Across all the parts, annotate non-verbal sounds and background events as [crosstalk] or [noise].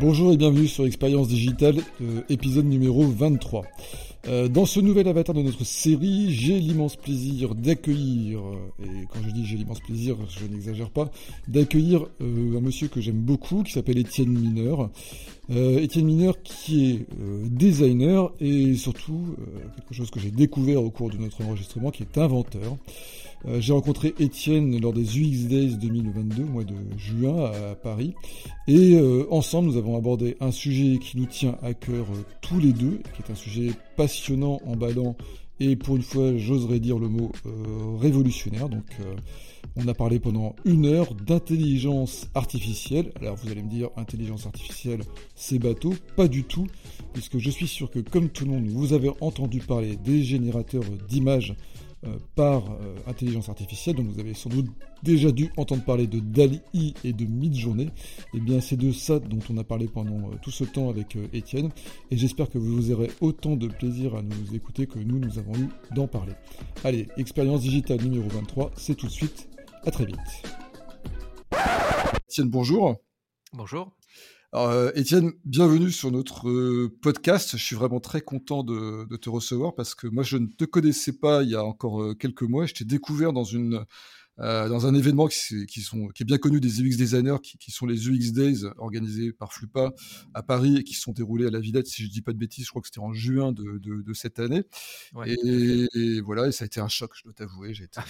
Bonjour et bienvenue sur Expérience Digitale, euh, épisode numéro 23. Euh, dans ce nouvel avatar de notre série, j'ai l'immense plaisir d'accueillir, euh, et quand je dis j'ai l'immense plaisir, je n'exagère pas, d'accueillir un monsieur que j'aime beaucoup, qui s'appelle Étienne Mineur. Étienne Mineur qui est designer et surtout quelque chose que j'ai découvert au cours de notre enregistrement, qui est inventeur. Euh, j'ai rencontré Étienne lors des UX Days 2022, au mois de juin à Paris. Et euh, ensemble, nous avons abordé un sujet qui nous tient à cœur euh, tous les deux, qui est un sujet passionnant, emballant et pour une fois, j'oserais dire le mot révolutionnaire. Donc, on a parlé pendant une heure d'intelligence artificielle. Alors, vous allez me dire, intelligence artificielle, c'est bateau Pas du tout, puisque je suis sûr que, comme tout le monde, vous avez entendu parler des générateurs d'images euh, par euh, intelligence artificielle. Donc vous avez sans doute déjà dû entendre parler de DALI et de Midjourney. Et eh bien c'est de ça dont on a parlé pendant euh, tout ce temps avec Étienne. Et j'espère que vous aurez autant de plaisir à nous écouter que nous, nous avons eu d'en parler. Allez, expérience digitale numéro 23, c'est tout de suite. À très vite. Étienne, bonjour. Bonjour. Alors, euh, Étienne, bienvenue sur notre euh, podcast. Je suis vraiment très content de, te recevoir parce que moi, je ne te connaissais pas il y a encore euh, quelques mois. Je t'ai découvert dans une euh, dans un événement qui, qui, sont, qui est bien connu des UX designers, qui, qui, sont les UX Days organisés par Flupa à Paris et qui sont déroulés à la Villette, si je dis pas de bêtises, je crois que c'était en juin de, de, de cette année. Ouais, et, voilà, et ça a été un choc, je dois t'avouer. J'ai été,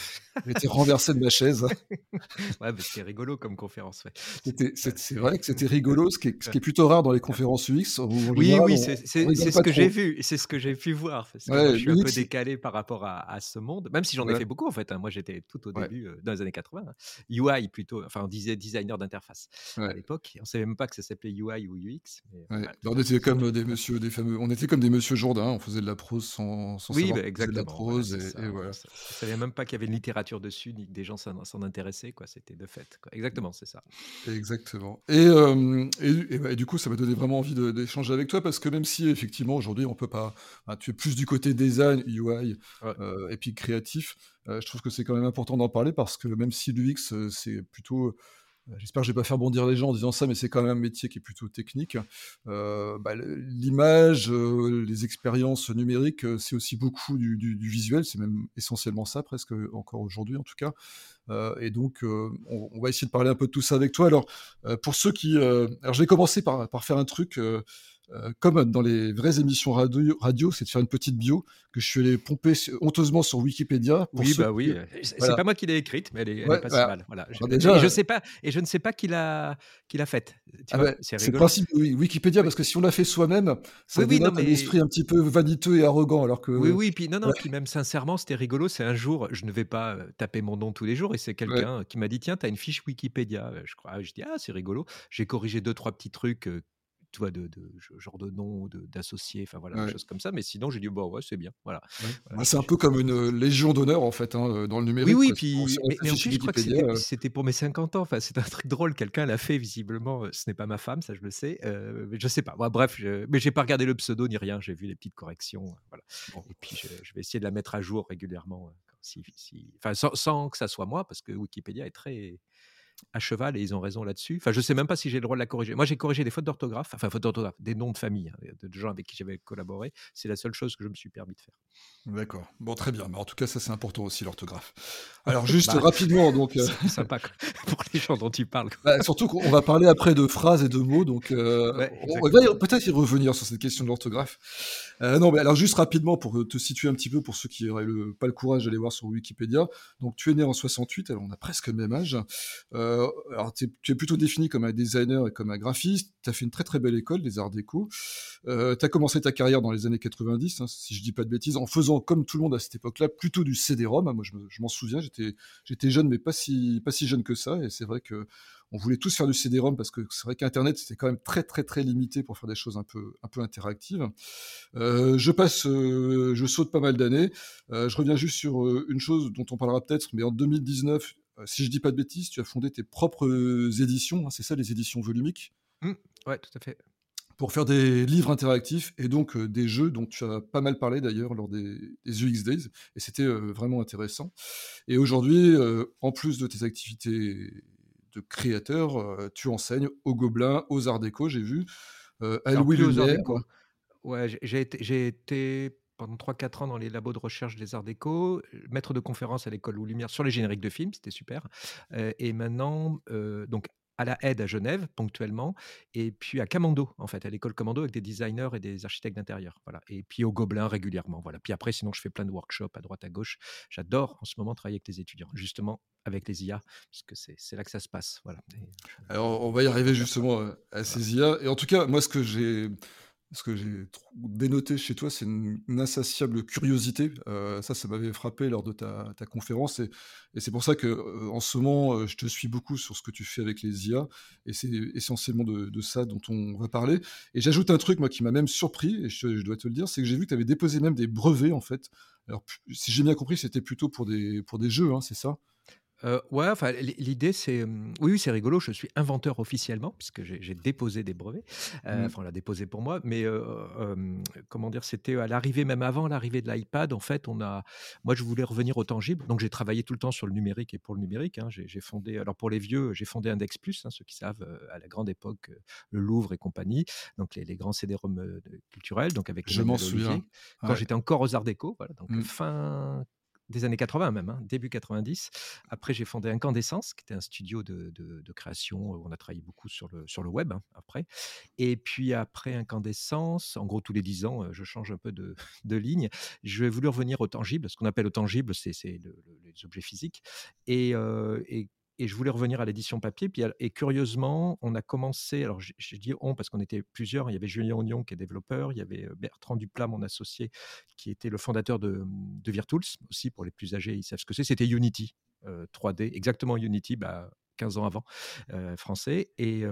été, renversé de ma chaise. [laughs] ouais, c'était rigolo comme conférence. Ouais. C'est vrai que c'était [laughs] rigolo, ce qui, est, ce qui est plutôt rare dans les conférences UX. oui, oui, c'est ce que j'ai vu, c'est ce que j'ai pu voir. Parce que ouais, je suis un peu décalé par rapport à, à ce monde, même si j'en ai fait beaucoup en fait. Hein. Moi, j'étais tout au début. Euh, dans les années 80, UI hein. plutôt, enfin on disait designer d'interface à l'époque. On savait même pas que ça s'appelait UI ou UX. on était comme des monsieur, des fameux, on était comme des monsieur Jourdain, on faisait de la prose sans, sans oui, savoir bah, exactement. de la prose et, voilà. On savait même pas qu'il y avait une littérature dessus, ni que des gens s'en intéressaient, quoi. C'était de fait. Exactement, c'est ça. Exactement. Et, euh, et, du coup, ça m'a donné vraiment envie d'échanger avec toi parce que même si effectivement aujourd'hui on peut pas, tu es plus du côté design, UI euh, et puis créatif. Euh, je trouve que c'est quand même important d'en parler parce que même si l'UX, euh, c'est plutôt euh, J'espère que je vais pas faire bondir les gens en disant ça, mais c'est quand même un métier qui est plutôt technique. Bah, l'image, les expériences numériques, c'est aussi beaucoup du, visuel, c'est même essentiellement ça presque encore aujourd'hui en tout cas. et donc, on, va essayer de parler un peu de tout ça avec toi. Alors, pour ceux qui, alors je vais commencer par, par faire un truc. Euh, comme dans les vraies émissions radio, radio c'est de faire une petite bio que je suis allé pomper honteusement sur Wikipédia. oui, bah oui, euh, c'est pas moi qui l'ai écrite, mais elle est, pas si mal. Voilà. Je, déjà, et je sais pas, et je ne sais pas qui l'a qui l'a faite. Ah bah, c'est le principe oui, Wikipédia parce que si on l'a fait soi-même, ça oui, donne un esprit un petit peu vaniteux et arrogant, alors que. Oui, oui, puis non, non, puis même sincèrement, c'était rigolo. C'est un jour, je ne vais pas euh, taper mon nom tous les jours, et c'est quelqu'un qui m'a dit tiens, tu as une fiche Wikipédia. Je crois, je dis ah c'est rigolo. J'ai corrigé deux trois petits trucs tu vois, de, de, genre de nom, d'associé, enfin voilà, des choses comme ça. Mais sinon, j'ai dit, bon, ouais, c'est bien. Voilà. Bah, c'est un peu comme une euh, légion d'honneur, en fait, hein, dans le numérique. Oui, oui, puis, mais, en plus, je crois que euh c'était pour mes 50 ans. Enfin, c'est un truc drôle. Quelqu'un l'a fait, visiblement. Euh, ce n'est pas ma femme, ça, je le sais. mais je sais pas. Bon, bref, je, mais j'ai pas regardé le pseudo ni rien. J'ai vu les petites corrections. Voilà. Et puis, je, vais essayer de la mettre à jour régulièrement. Si, si... Enfin, sans, sans, que ça soit moi, parce que Wikipédia est très à cheval et ils ont raison là-dessus. Enfin, je sais même pas si j'ai le droit de la corriger. Moi, j'ai corrigé des fautes d'orthographe, enfin, fautes d'orthographe, des noms de famille, hein, de gens avec qui j'avais collaboré. C'est la seule chose que je me suis permis de faire. D'accord. Bon, très bien. Mais en tout cas, ça, c'est important aussi, l'orthographe. [laughs] Alors, juste bah, rapidement, donc. Euh... C'est [laughs] sympa [laughs] pour les gens dont tu parles. Bah, surtout qu'on va parler après de phrases et de mots, donc euh, on va peut-être y revenir sur cette question de l'orthographe. Euh, non, mais alors juste rapidement pour te situer un petit peu pour ceux qui n'auraient pas le courage d'aller voir sur Wikipédia. Donc, tu es né en 68, alors on a presque le même âge. Euh, alors, tu es plutôt défini comme un designer et comme un graphiste. Tu as fait une très très belle école, des arts déco. Euh, tu as commencé ta carrière dans les années 90, hein, si je dis pas de bêtises, en faisant comme tout le monde à cette époque-là, plutôt du CD-ROM. Moi, je m'en souviens, j'étais jeune, mais pas si jeune que ça. Et c'est vrai que on voulait tous faire du CD-ROM parce que c'est vrai qu'Internet c'était quand même très très très limité pour faire des choses un peu un peu interactives. Euh, je passe, euh, je saute pas mal d'années. Euh, je reviens juste sur euh, une chose dont on parlera peut-être, mais en 2019, euh, si je dis pas de bêtises, tu as fondé tes propres éditions. Hein, c'est ça, les éditions volumiques. Mmh, ouais, tout à fait pour faire des livres interactifs et donc euh, des jeux dont tu as pas mal parlé d'ailleurs lors des, UX Days, et c'était euh, vraiment intéressant. Et aujourd'hui, euh, en plus de tes activités de créateur. tu enseignes aux Gobelins, aux Arts Déco, j'ai vu, à Louis Le Ouais, j'ai été, j'ai été pendant 3-4 ans dans les labos de recherche des arts déco, maître de conférence à l'école Louis Lumière sur les génériques de films, c'était super. et maintenant, donc à la aide à Genève ponctuellement, et puis à Camando en fait, à l'école Camando avec des designers et des architectes d'intérieur, voilà. Et puis au Gobelin régulièrement, voilà. Puis après, sinon je fais plein de workshops à droite à gauche. J'adore en ce moment travailler avec les étudiants, justement avec les IA, puisque c'est là que ça se passe, voilà. Alors on va y arriver justement à ces IA. Et en tout cas, moi ce que j'ai ce que j'ai dénoté chez toi, c'est une, insatiable curiosité. Euh, ça, ça m'avait frappé lors de ta, conférence. Et, c'est pour ça que euh, en ce moment, euh, je te suis beaucoup sur ce que tu fais avec les IA. Et c'est essentiellement de, ça dont on va parler. Et j'ajoute un truc, moi, qui m'a même surpris, et je, dois te le dire, c'est que j'ai vu que tu avais déposé même des brevets, en fait. Alors, si j'ai bien compris, c'était plutôt pour des, pour des jeux, hein, c'est ça? Euh, ouais, enfin, l'idée, c'est. oui, oui, c'est rigolo. Je suis inventeur officiellement, puisque j'ai déposé des brevets. Euh, mmh. Enfin, on l'a déposé pour moi. Mais comment dire, c'était à l'arrivée, même avant l'arrivée de l'iPad, en fait, on a. Moi, je voulais revenir au tangible. Donc, j'ai travaillé tout le temps sur le numérique et pour le numérique. Hein. J'ai fondé. Alors, pour les vieux, j'ai fondé Index Plus, hein, ceux qui savent, à la grande époque, le Louvre et compagnie. Donc, les, grands CD-ROM culturels. Donc, avec Je m'en souviens. Quand j'étais encore aux Arts Déco. Voilà, donc, mmh. fin des années 80 même, hein, début 90. Après, j'ai fondé Incandescence, qui était un studio de, création où on a travaillé beaucoup sur le, sur le web hein, après. Et puis après Incandescence, en gros, tous les 10 ans, euh, je change un peu de, [laughs] de ligne. Je vais voulu revenir au tangible. Ce qu'on appelle au tangible, c'est les objets physiques. Et, euh, et et je voulais revenir à l'édition papier. Puis, et curieusement, on a commencé, alors j'ai dit on parce qu'on était plusieurs, il y avait Julien Ognon qui est développeur, il y avait Bertrand Duplat, mon associé, qui était le fondateur de, de Virtools, aussi pour les plus âgés, ils savent ce que c'est, c'était Unity. 3D, exactement Unity, bah, 15 ans avant, français. Et,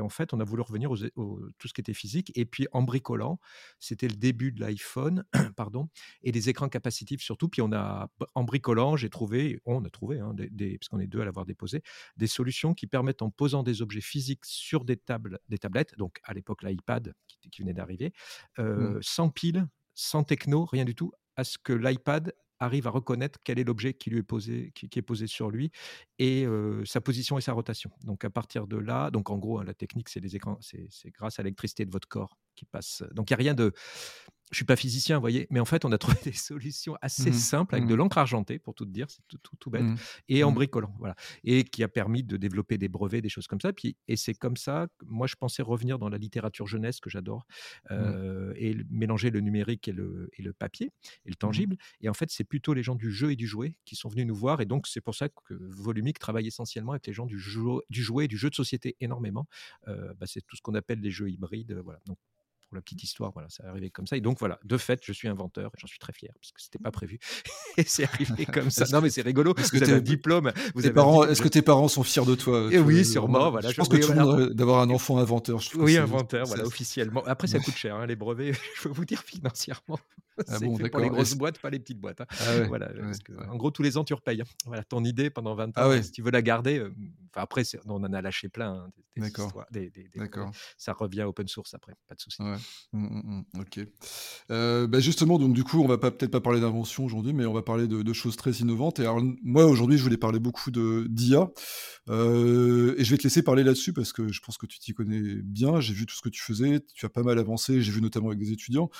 en fait, on a voulu revenir aux, tout ce qui était physique. Et puis, en bricolant, c'était le début de l'iPhone, [clears throat] pardon, et des écrans capacitifs surtout. Puis, on a, en bricolant, j'ai trouvé, on a trouvé, hein, des, parce qu'on est deux à l'avoir déposé, des solutions qui permettent, en posant des objets physiques sur des tables, des tablettes, donc à l'époque l'iPad qui, qui, venait d'arriver, mmh. sans pile, sans techno, rien du tout, à ce que l'iPad arrive à reconnaître quel est l'objet qui lui est posé, qui, est posé sur lui et sa position et sa rotation. Donc à partir de là, donc en gros, hein, la technique, c'est les écrans, c'est grâce à l'électricité de votre corps qui passe. Donc il n'y a rien de je suis pas physicien, vous voyez, mais en fait, on a trouvé [laughs] des solutions assez mmh simples avec de mmh l'encre argentée, pour tout dire, c'est tout, bête, mmh. et en bricolant, voilà, et qui a permis de développer des brevets, des choses comme ça. Puis, et c'est comme ça, que moi, je pensais revenir dans la littérature jeunesse que j'adore, euh, et mélanger le numérique et le, et le papier et le tangible. Et en fait, c'est plutôt les gens du jeu et du jouet qui sont venus nous voir, et donc c'est pour ça que Volumique travaille essentiellement avec les gens du, jeu, du jouet et du jeu de société énormément. Euh, bah, c'est tout ce qu'on appelle les jeux hybrides, voilà. Donc la petite histoire, voilà, ça est arrivé comme ça. Et donc voilà, de fait, je suis inventeur et j'en suis très fier parce que c'était pas prévu [laughs] et c'est arrivé [laughs] comme ça. Non mais c'est rigolo parce que vous avez un diplôme. Vous parents, est-ce que tes parents sont fiers de toi? Et Oui, sûrement. Voilà, je pense que tout le monde d'avoir un enfant inventeur. Je oui, inventeur, voilà, officiellement. Après, ça coûte cher, hein, les brevets. [laughs] je peux vous dire financièrement. [laughs] Ah bon, fait pour les grosses boîtes, pas les petites boîtes. Hein. Ah voilà, En gros, tous les ans, tu repayes. Hein. Voilà, ton idée pendant 20 ah ans, si tu veux la garder. Euh, après, on en a lâché plein. D'accord. Ça revient open source après, pas de souci. Mmh, mmh, mmh. ok. Euh, bah, justement, donc du coup, on va peut-être pas parler d'invention aujourd'hui, mais on va parler de, choses très innovantes. Et alors, moi, aujourd'hui, je voulais parler beaucoup d'IA. Euh, et je vais te laisser parler là-dessus parce que je pense que tu t'y connais bien. J'ai vu tout ce que tu faisais. Tu as pas mal avancé. J'ai vu notamment avec des étudiants.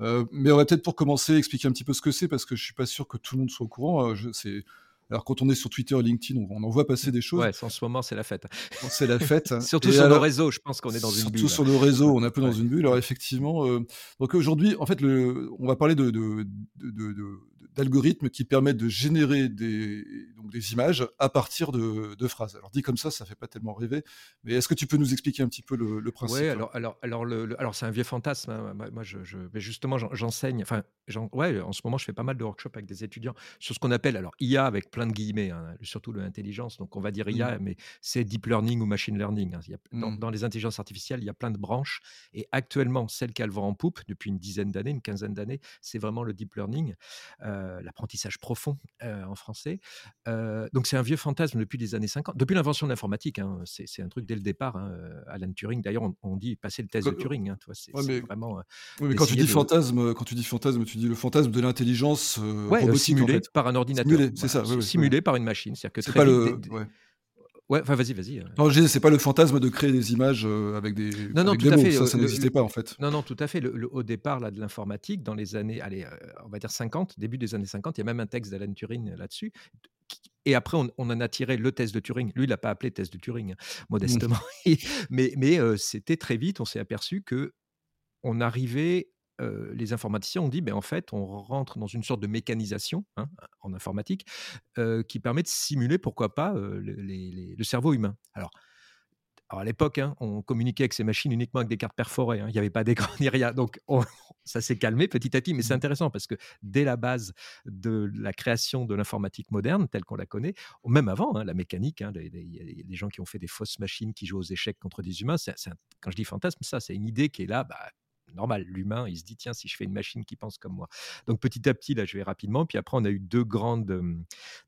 Euh, mais on va peut-être pour commencer expliquer un petit peu ce que c'est parce que je suis pas sûr que tout le monde soit au courant. Euh, alors quand on est sur Twitter et LinkedIn, on, en voit passer des choses. Ouais, en ce moment c'est la fête. C'est la fête. [laughs] surtout sur nos réseaux, je pense qu'on est dans une bulle. Surtout sur nos réseaux, on est un peu dans une bulle. Alors effectivement, euh, donc aujourd'hui, en fait, le, on va parler de, de, de d'algorithmes qui permettent de générer des, donc des images à partir de, de, phrases. Alors dit comme ça, ça fait pas tellement rêver, mais est-ce que tu peux nous expliquer un petit peu le, le principe Oui, alors, alors, alors, le, alors c'est un vieux fantasme. Hein. Moi, je, je, mais justement, j'enseigne. Enfin, ouais, en ce moment, je fais pas mal de workshops avec des étudiants sur ce qu'on appelle alors IA avec plein de guillemets, hein, surtout l'intelligence. Donc on va dire IA, mmh. mais c'est deep learning ou machine learning. Hein. Il y a, mmh. dans, les intelligences artificielles, il y a plein de branches, et actuellement, celle qu'elle vend en poupe depuis une dizaine d'années, une quinzaine d'années, c'est vraiment le deep learning. Euh, l'apprentissage profond euh, en français. Euh, donc c'est un vieux fantasme depuis les années 50, depuis l'invention de l'informatique. Hein, c'est un truc dès le départ. Hein, Alan Turing, d'ailleurs, on, dit passer le test de Turing. Hein, c'est vraiment. mais quand tu dis fantasme, quand tu dis fantasme, tu dis le fantasme de l'intelligence robotique simulé par un ordinateur. c'est ça. simulé par une machine, c'est-à-dire que très pas le... Ouais, enfin vas-y, vas-y. Euh. Non, c'est pas le fantasme de créer des images euh, avec des. Non, non, tout à fait. Ça, ça n'existait pas en fait. Non, non, tout à fait. Le, au départ là, de l'informatique, dans les années, allez, on va dire 50, début des années 50, il y a même un texte d'Alan Turing là-dessus. Et après, on, en a tiré le test de Turing. Lui, il l'a pas appelé test de Turing, hein, mmh. [laughs] modestement. mais mais c'était très vite, on s'est aperçu que on arrivait les informaticiens ont dit, ben, en fait, on rentre dans une sorte de mécanisation hein, en informatique qui permet de simuler, pourquoi pas, le cerveau humain. Alors, à l'époque, hein, on communiquait avec ces machines uniquement avec des cartes perforées. Hein. Il n'y avait pas d'écran [laughs] ni rien. Donc, ça s'est calmé petit à petit. Mais c'est mmh. intéressant parce que dès la base de la création de l'informatique moderne, telle qu'on la connaît, même avant, la mécanique, il y a des gens qui ont fait des fausses machines qui jouent aux échecs contre des humains. quand je dis fantasme, ça, c'est une idée qui est là, bah, normal. L'humain, il se dit, tiens, si je fais une machine qui pense comme moi. Donc petit à petit, là, je vais rapidement. Puis après, on a eu deux grandes.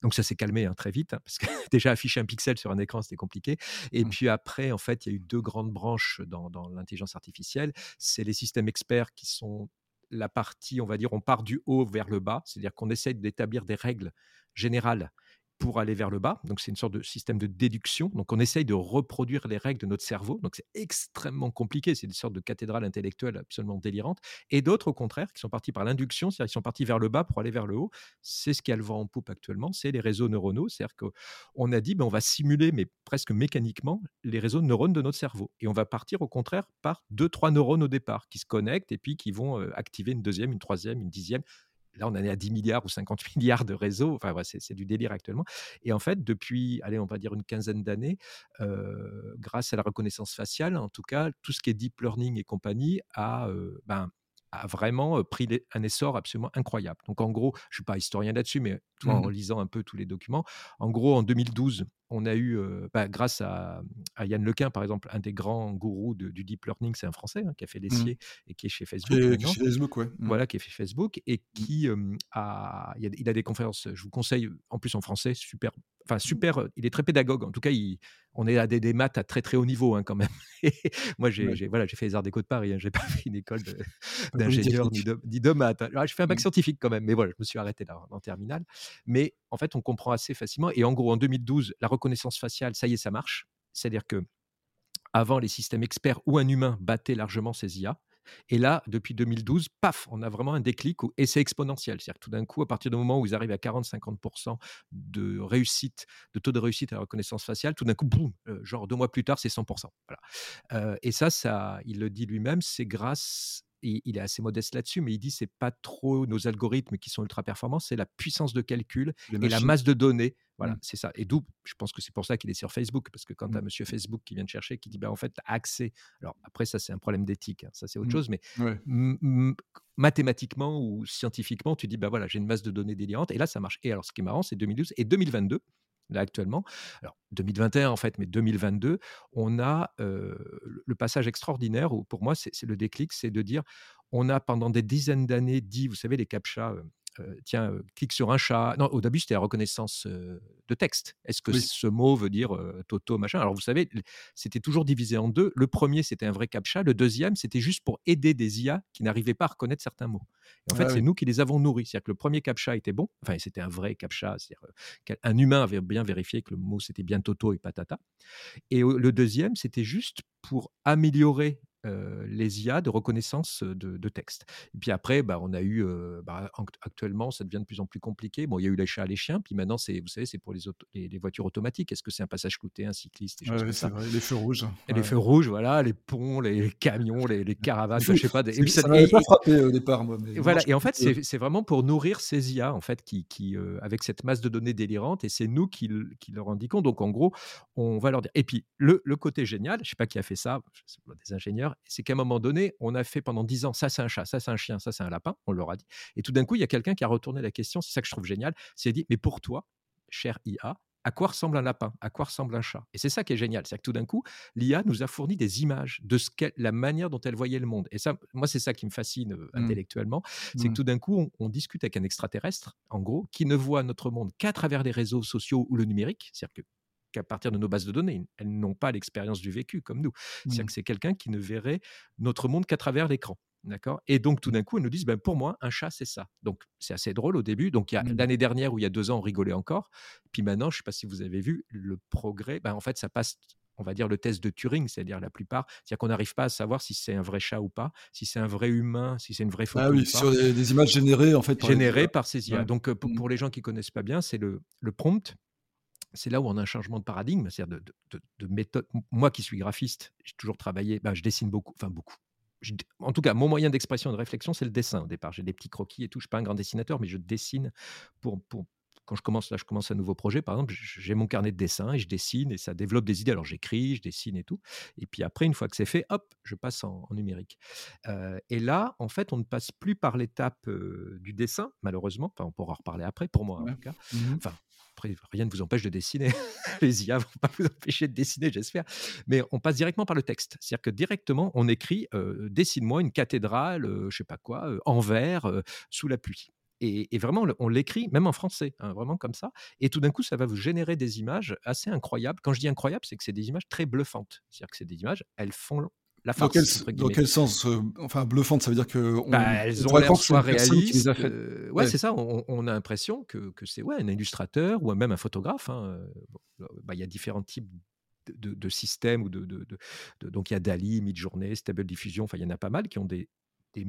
donc ça s'est calmé hein, très vite, hein, parce que [laughs] déjà afficher un pixel sur un écran, c'était compliqué. Et mmh. puis après, en fait, il y a eu deux grandes branches dans, dans l'intelligence artificielle. C'est les systèmes experts qui sont la partie, on va dire, on part du haut vers le bas, c'est-à-dire qu'on essaie d'établir des règles générales pour aller vers le bas. Donc, c'est une sorte de système de déduction. Donc, on essaye de reproduire les règles de notre cerveau. Donc, c'est extrêmement compliqué. C'est une sorte de cathédrale intellectuelle absolument délirante. Et d'autres, au contraire, qui sont partis par l'induction, c'est-à-dire qui sont partis vers le bas pour aller vers le haut. C'est ce qui a le vent en poupe actuellement. C'est les réseaux neuronaux. C'est-à-dire qu'on a dit, ben, on va simuler, mais presque mécaniquement, les réseaux de neurones de notre cerveau. Et on va partir, au contraire, par deux, trois neurones au départ qui se connectent et puis qui vont euh, activer une deuxième, une troisième, une dixième Là, on en est à 10 milliards ou 50 [laughs] milliards de réseaux. Enfin, c'est du délire actuellement. Et en fait, depuis, allez, on va dire une quinzaine d'années, grâce à la reconnaissance faciale, en tout cas, tout ce qui est deep learning et compagnie a, ben, a vraiment pris un essor absolument incroyable. Donc en gros, je ne suis pas historien là-dessus, mais en mmh lisant un peu tous les documents, en gros, en 2012, on a eu, bah, grâce à, Yann Lequin, par exemple, un des grands gourous du deep learning, c'est un Français hein, qui a fait l'essier mmh. et qui est chez Facebook. Facebook, ouais. Mmh. Voilà, qui est fait Facebook et qui a, il a, des conférences. Je vous conseille, en plus en français, super, enfin super. Il est très pédagogue. En tout cas, il, on est à des, maths à très très haut niveau hein, quand même. [laughs] Moi, j'ai voilà, j'ai fait les arts déco de Paris. Hein, j'ai [laughs] pas fait une école [laughs] d'ingénieur ni de, maths. je fais un bac scientifique quand même, mais voilà, je me suis arrêté là en terminale. Mais en fait, on comprend assez facilement. Et en gros, en 2012, la reconnaissance faciale, ça y est, ça marche. C'est-à-dire que avant, les systèmes experts ou un humain battaient largement ces IA. Et là, depuis 2012, paf, on a vraiment un déclic et c'est exponentiel. C'est-à-dire que tout d'un coup, à partir du moment où ils arrivent à 40-50% de réussite, de taux de réussite à la reconnaissance faciale, tout d'un coup, boum, euh, genre deux mois plus tard, c'est 100%. Voilà. Euh, et ça, ça, il le dit lui-même, c'est grâce il est assez modeste là-dessus, mais il dit c'est pas trop nos algorithmes qui sont ultra performants, c'est la puissance de calcul et la masse de données. Voilà, mmh. c'est ça. Et d'où, je pense que c'est pour ça qu'il est sur Facebook, parce que quand tu as mmh. monsieur Facebook qui vient te chercher, qui dit bah, en fait, accès. Alors après, ça, c'est un problème d'éthique, hein, ça, c'est autre mmh. chose, mais mathématiquement ou scientifiquement, tu dis bah voilà, j'ai une masse de données délirante, et là, ça marche. Et alors, ce qui est marrant, c'est 2012 et 2022 là actuellement. Alors 2021 en fait, mais 2022, on a le passage extraordinaire où pour moi c'est le déclic, c'est de dire on a pendant des dizaines d'années dit, vous savez les captcha, euh, tiens, euh, clique sur un chat. Non, au début, c'était la reconnaissance euh, de texte. Est-ce que ce mot veut dire Toto, machin? Alors, vous savez, c'était toujours divisé en deux. Le premier, c'était un vrai captcha. Le deuxième, c'était juste pour aider des IA qui n'arrivaient pas à reconnaître certains mots. Et en fait, c'est nous qui les avons nourris. C'est-à-dire que le premier captcha était bon. Enfin, c'était un vrai captcha. C'est-à-dire qu'un humain avait bien vérifié que le mot, c'était bien Toto et patata. Et le deuxième, c'était juste pour améliorer euh, les IA de reconnaissance de, texte. Et puis après, bah, on a eu, bah, actuellement, ça devient de plus en plus compliqué. Bon, il y a eu les chats, les chiens, puis maintenant, c'est, vous savez, c'est pour les, les, voitures automatiques. Est-ce que c'est un passage clouté, un cycliste, les feux rouges. Et Les feux rouges, voilà, les ponts, les camions, les, caravanes, je sais pas. Des... ça m'avait pas frappé au départ, moi. voilà, et en fait, c'est, vraiment pour nourrir ces IA, en fait, qui, qui avec cette masse de données délirante, et c'est nous qui, qui, leur indiquons. Donc, en gros, on va leur dire. Et puis, le, le côté génial, je sais pas qui a fait ça, des ingénieurs, c'est qu'à un moment donné, on a fait pendant dix ans, ça c'est un chat, ça c'est un chien, ça c'est un lapin, on leur a dit. Et tout d'un coup, il y a quelqu'un qui a retourné la question, c'est ça que je trouve génial, c'est dit, mais pour toi, cher IA, à quoi ressemble un lapin? À quoi ressemble un chat? Et c'est ça qui est génial, c'est que tout d'un coup, l'IA nous a fourni des images de ce la manière dont elle voyait le monde. Et ça, moi, c'est ça qui me fascine euh, mmh. intellectuellement, c'est que mmh. tout d'un coup, on, on, discute avec un extraterrestre, en gros, qui ne voit notre monde qu'à travers les réseaux sociaux ou le numérique, c'est-à-dire que à partir de nos bases de données. Elles n'ont pas l'expérience du vécu comme nous. C'est-à-dire mmh. que c'est quelqu'un qui ne verrait notre monde qu'à travers l'écran. D'accord? Et donc, tout d'un coup, elles nous disent ben, pour moi, un chat, c'est ça. Donc, c'est assez drôle au début. Donc, il y a mmh. l'année dernière où il y a deux ans, on rigolait encore. Puis maintenant, je ne sais pas si vous avez vu, le progrès, ben, en fait, ça passe on va dire le test de Turing, c'est-à-dire la plupart, c'est-à-dire qu'on n'arrive pas à savoir si c'est un vrai chat ou pas, si c'est un vrai humain, si c'est une vraie photo. Ah oui, sur des, images générées en fait. Par générées par ces IA. Donc mmh. pour, les gens qui connaissent pas bien, c'est le, le prompt. C'est là où on a un changement de paradigme, c'est-à-dire de, méthode. Moi qui suis graphiste, j'ai toujours travaillé, ben, je dessine beaucoup, enfin beaucoup en tout cas, mon moyen d'expression et de réflexion, c'est le dessin au départ. J'ai des petits croquis et tout. Je suis pas un grand dessinateur, mais je dessine pour, pour quand je commence là, je commence un nouveau projet, par exemple, j'ai mon carnet de dessin et je dessine et ça développe des idées. Alors j'écris, je dessine et tout. Et puis après, une fois que c'est fait, hop, je passe en, numérique. Euh, et là, en fait, on ne passe plus par l'étape euh, du dessin, malheureusement. Enfin, on pourra en reparler après, pour moi en tout cas. Mmh enfin, après, rien ne vous empêche de dessiner. [laughs] Les IA vont pas vous empêcher de dessiner, j'espère. Mais on passe directement par le texte. C'est-à-dire que directement, on écrit dessine-moi une cathédrale, je je sais pas quoi, en verre, sous la pluie. Et, vraiment, on l'écrit, même en français, hein, vraiment comme ça. Et tout d'un coup, ça va vous générer des images assez incroyables. Quand je dis incroyables, c'est que c'est des images très bluffantes. C'est-à-dire que c'est des images, elles font la farce. Dans quel, sens Enfin, bluffante, ça veut dire que. On, bah, elles ont l'air soit réalistes. Euh, ouais, c'est ça. On, a l'impression que, que c'est ouais, un illustrateur ou même un photographe. Hein, euh, bah, il y a différents types de, systèmes ou de, de, donc il y a Dali, Midjourney, Stable Diffusion. Enfin, il y en a pas mal qui ont des, des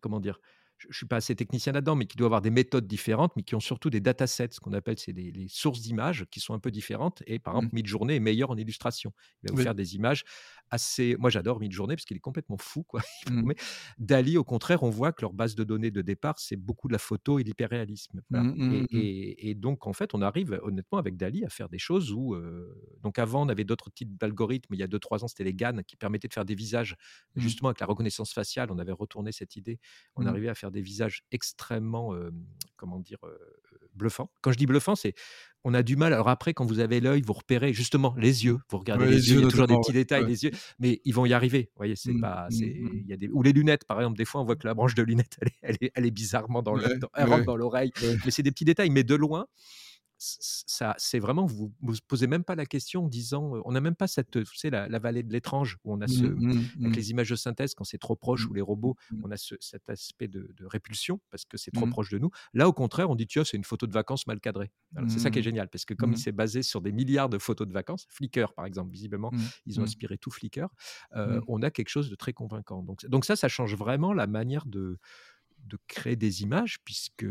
comment dire je ne suis pas assez technicien là-dedans, mais qui doit avoir des méthodes différentes, mais qui ont surtout des datasets, ce qu'on appelle c'est les sources d'images qui sont un peu différentes. Et par exemple, mmh. Midjourney est meilleur en illustration. Il va vous faire des images assez. Moi, j'adore Midjourney parce qu'il est complètement fou. Quoi. [laughs] Mmh. Dali, au contraire, on voit que leur base de données de départ, c'est beaucoup de la photo et l'hyperréalisme. Mmh, et, donc, en fait, on arrive honnêtement avec Dali à faire des choses où. Euh, donc, avant, on avait d'autres types d'algorithmes. Il y a 2-3 ans, c'était les GAN qui permettaient de faire des visages. Justement, avec la reconnaissance faciale, on avait retourné cette idée. On arrivait à faire des visages extrêmement, comment dire, bluffants. Quand je dis bluffant, c'est on a du mal. Alors après, quand vous avez l'œil, vous repérez justement les yeux. Vous regardez les, yeux, il y a toujours des petits détails, les yeux, mais ils vont y arriver. Vous voyez, c'est mmh, pas, mmh, mmh. il y a des ou les lunettes, par exemple. Des fois, on voit que la branche de lunettes, elle est, elle est, bizarrement dans le, elle rentre dans l'oreille. Mais c'est des petits détails. Mais de loin, ça, c'est vraiment, vous ne vous posez même pas la question en disant, on n'a même pas cette, tu sais, la, vallée de l'étrange où on a mmh, ce, mmh, avec mmh. les images de synthèse quand c'est trop proche ou les robots, on a cet aspect de, répulsion parce que c'est trop proche de nous. Là, au contraire, on dit, tu vois, c'est une photo de vacances mal cadrée. C'est ça qui est génial parce que comme il s'est basé sur des milliards de photos de vacances, Flickr par exemple, visiblement, ils ont inspiré tout Flickr, on a quelque chose de très convaincant. Donc, donc ça, ça change vraiment la manière de de créer des images, puisque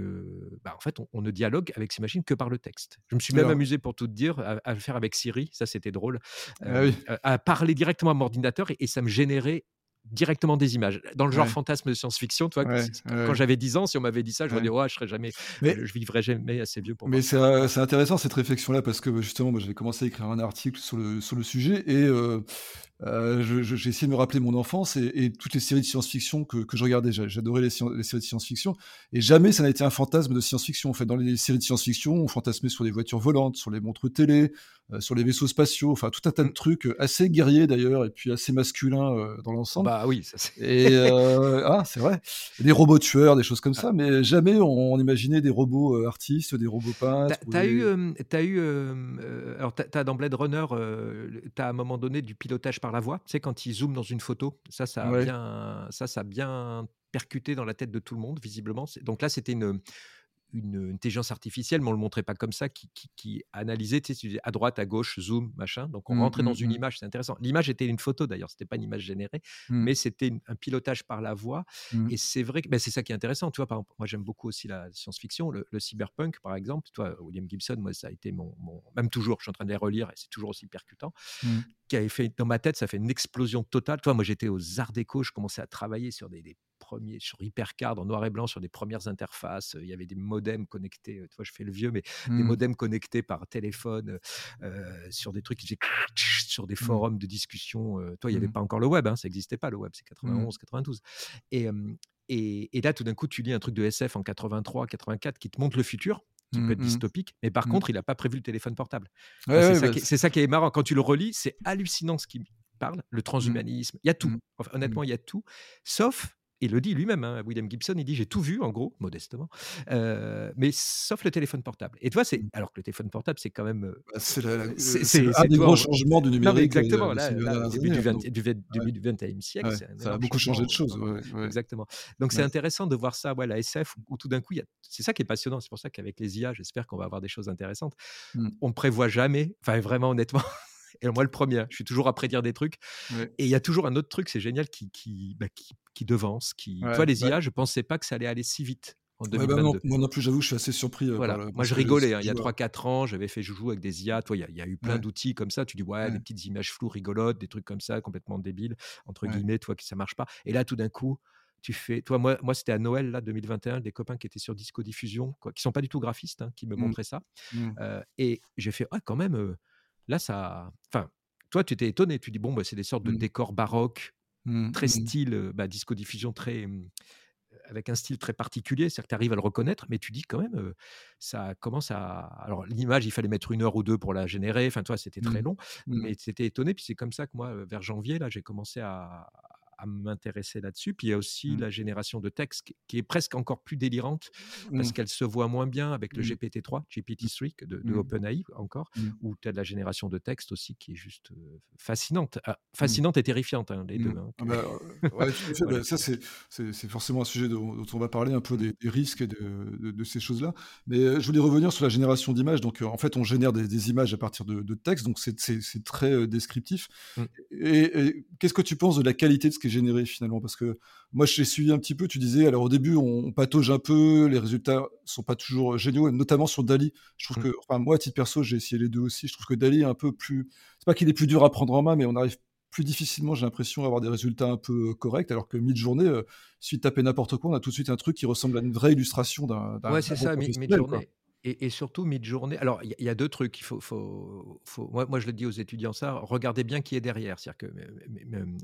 bah, en fait, on, ne dialogue avec ces machines que par le texte. Je me suis même amusé, pour tout dire, à, le faire avec Siri, ça c'était drôle, ah euh, à parler directement à mon ordinateur et, ça me générait directement des images. Dans le genre fantasme de science-fiction, toi, quand j'avais 10 ans, si on m'avait dit ça, je me disais, je serais jamais, mais, je vivrais jamais assez vieux pour Mais c'est intéressant cette réflexion-là parce que justement, moi, j'avais commencé à écrire un article sur le, sur le sujet et euh, euh, j'ai essayé de me rappeler mon enfance et, toutes les séries de science-fiction que, je regardais. J'adorais les, séries de science-fiction et jamais ça n'a été un fantasme de science-fiction. En fait, dans les séries de science-fiction, on fantasmait sur les voitures volantes, sur les montres télé, euh, sur les vaisseaux spatiaux, enfin tout un tas de trucs assez guerriers d'ailleurs et puis assez masculins euh, dans l'ensemble. Bah oui, ça c'est. Et ah, c'est vrai. Des robots tueurs, des choses comme ah. ça, mais jamais on, imaginait des robots artistes, des robots peintres. T'as as eu, as eu, alors t'as dans Blade Runner, t'as à un moment donné du pilotage par la voix. Tu sais, quand il zoome dans une photo, ça, ça a, bien, ça, ça a bien percuté dans la tête de tout le monde, visiblement. Donc là, c'était une, une intelligence artificielle, mais on le montrait pas comme ça, qui, qui, analysait, tu sais, à droite, à gauche, zoom, machin. Donc on mmh, rentrait dans mmh, une mmh. image, c'est intéressant. L'image était une photo d'ailleurs, c'était pas une image générée, mais c'était un pilotage par la voix. Et c'est vrai que ben, c'est ça qui est intéressant. Tu vois, par exemple, moi j'aime beaucoup aussi la science-fiction, le, cyberpunk par exemple. Toi, William Gibson, moi ça a été mon, même toujours, je suis en train de les relire et c'est toujours aussi percutant. Qui avait fait dans ma tête, ça fait une explosion totale. Toi, moi j'étais aux Arts Déco, je commençais à travailler sur des, des premiers, sur Hypercard en noir et blanc, sur des premières interfaces. Il y avait des modems connectés, tu vois, je fais le vieux, mais des mmh. modems connectés par téléphone euh, sur des trucs qui faisaient [clears throat] sur des mmh. forums de discussion. toi, il n'y avait mmh. pas encore le web, hein, ça n'existait pas le web, c'est 91, 92. Et, et, là, tout d'un coup, tu lis un truc de SF en 83, 84 qui te montre le futur qui peut être dystopique, mais par contre, il n'a pas prévu le téléphone portable. c'est ça, bah ça, qui est marrant. Quand tu le relis, c'est hallucinant ce qu'il parle, le transhumanisme, il y a tout. honnêtement, il y a tout, sauf il le dit lui-même, hein, William Gibson, il dit j'ai tout vu en gros, modestement, euh, mais sauf le téléphone portable. Et toi, c'est mmh. alors que le téléphone portable, c'est quand même c'est un des gros changements du numérique. exactement, là, début du, 20, du, 21e siècle, ça a beaucoup changé de choses. Exactement. Donc c'est intéressant de voir ça, ouais, la SF, où, tout d'un coup, c'est ça qui est passionnant. C'est pour ça qu'avec les IA, j'espère qu'on va avoir des choses intéressantes. Mmh. On ne prévoit jamais, enfin vraiment honnêtement. Et moi, le premier, je suis toujours à prédire des trucs. Et il y a toujours un autre truc, c'est génial, qui, qui, bah, qui, devance. Qui... Toi, les IA, je pensais pas que ça allait aller si vite. En 2022. Bah moi non plus, j'avoue, je suis assez surpris. Euh, voilà. moi, je rigolais. Hein, il y a 3-4 ans, j'avais fait joujou avec des IA. Toi, il y, a eu plein d'outils comme ça. Tu dis, ouais, des petites images floues, rigolotes, des trucs comme ça, complètement débiles, entre guillemets, toi, que ça marche pas. Et là, tout d'un coup, tu fais. Toi, moi, moi c'était à Noël, là, 2021, des copains qui étaient sur Disco Diffusion, quoi, qui sont pas du tout graphistes, hein, qui me mmh. montraient ça. Mmh. Euh, et j'ai fait, ouais, quand même, euh, là, ça. Enfin, toi, tu étais étonné. Tu dis, bon, bah, c'est des sortes de mmh. décors baroques, mmh, très mmh. style, bah, disco diffusion, très, avec un style très particulier. C'est-à-dire que tu arrives à le reconnaître, mais tu dis quand même, ça commence à. Alors, l'image, il fallait mettre une heure ou deux pour la générer. Enfin, toi, c'était très long, mais c'était étonné. Puis c'est comme ça que moi, vers janvier, là, j'ai commencé à, à m'intéresser là-dessus. Puis il y a aussi mmh. la génération de texte qui est presque encore plus délirante parce mmh. qu'elle se voit moins bien avec le mmh. GPT-3, GPT-3 de, de OpenAI encore, où tu as de la génération de texte aussi qui est juste fascinante. Ah, fascinante et terrifiante, hein, les deux. Hein. Ah bah, [laughs] bah, ça, c'est forcément un sujet dont, on va parler un peu des, risques de, de, ces choses-là. Mais je voulais revenir sur la génération d'images. Donc en fait, on génère des, images à partir de, texte, donc c'est très descriptif. Et, et qu'est-ce que tu penses de la qualité de ce généré finalement Parce que moi, je l'ai suivi un petit peu. Tu disais, alors au début, on, patauge un peu, les résultats sont pas toujours géniaux, notamment sur Dali. Je trouve mmh. que, enfin, moi, à titre perso, j'ai essayé les deux aussi. Je trouve que Dali est un peu plus. C'est pas qu'il est plus dur à prendre en main, mais on arrive plus difficilement, j'ai l'impression, à avoir des résultats un peu corrects, alors que mid-journée, euh, si tu tapais n'importe quoi, on a tout de suite un truc qui ressemble à une vraie illustration d'un. Ouais, c'est ça, mid-journée. Et, surtout, mid-journée. Alors, il y, a deux trucs. Il faut, moi, je le dis aux étudiants ça. Regardez bien qui est derrière. C'est-à-dire que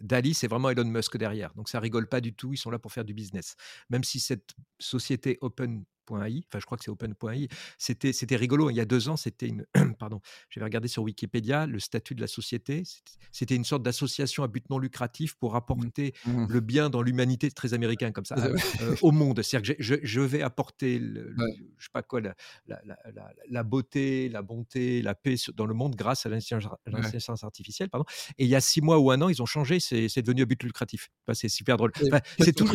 Dali, c'est vraiment Elon Musk derrière. Donc, ça rigole pas du tout. Ils sont là pour faire du business. Même si cette société open .ai, enfin je crois que c'est open.ai, c'était, c'était rigolo. Il y a deux ans, c'était une, [clears throat] pardon, j'avais regardé sur Wikipédia le statut de la société. C'était une sorte d'association à but non lucratif pour mmh. apporter mmh. le bien dans l'humanité, très américain comme ça, euh, au monde. C'est-à-dire que je, je, vais apporter, le, je sais pas quoi, la, la, la, la, beauté, la bonté, la paix dans le monde grâce à l'intelligence artificielle. Pardon. Et il y a six mois ou un an, ils ont changé. C'est, c'est devenu à but lucratif. c'est super drôle. c'est tout.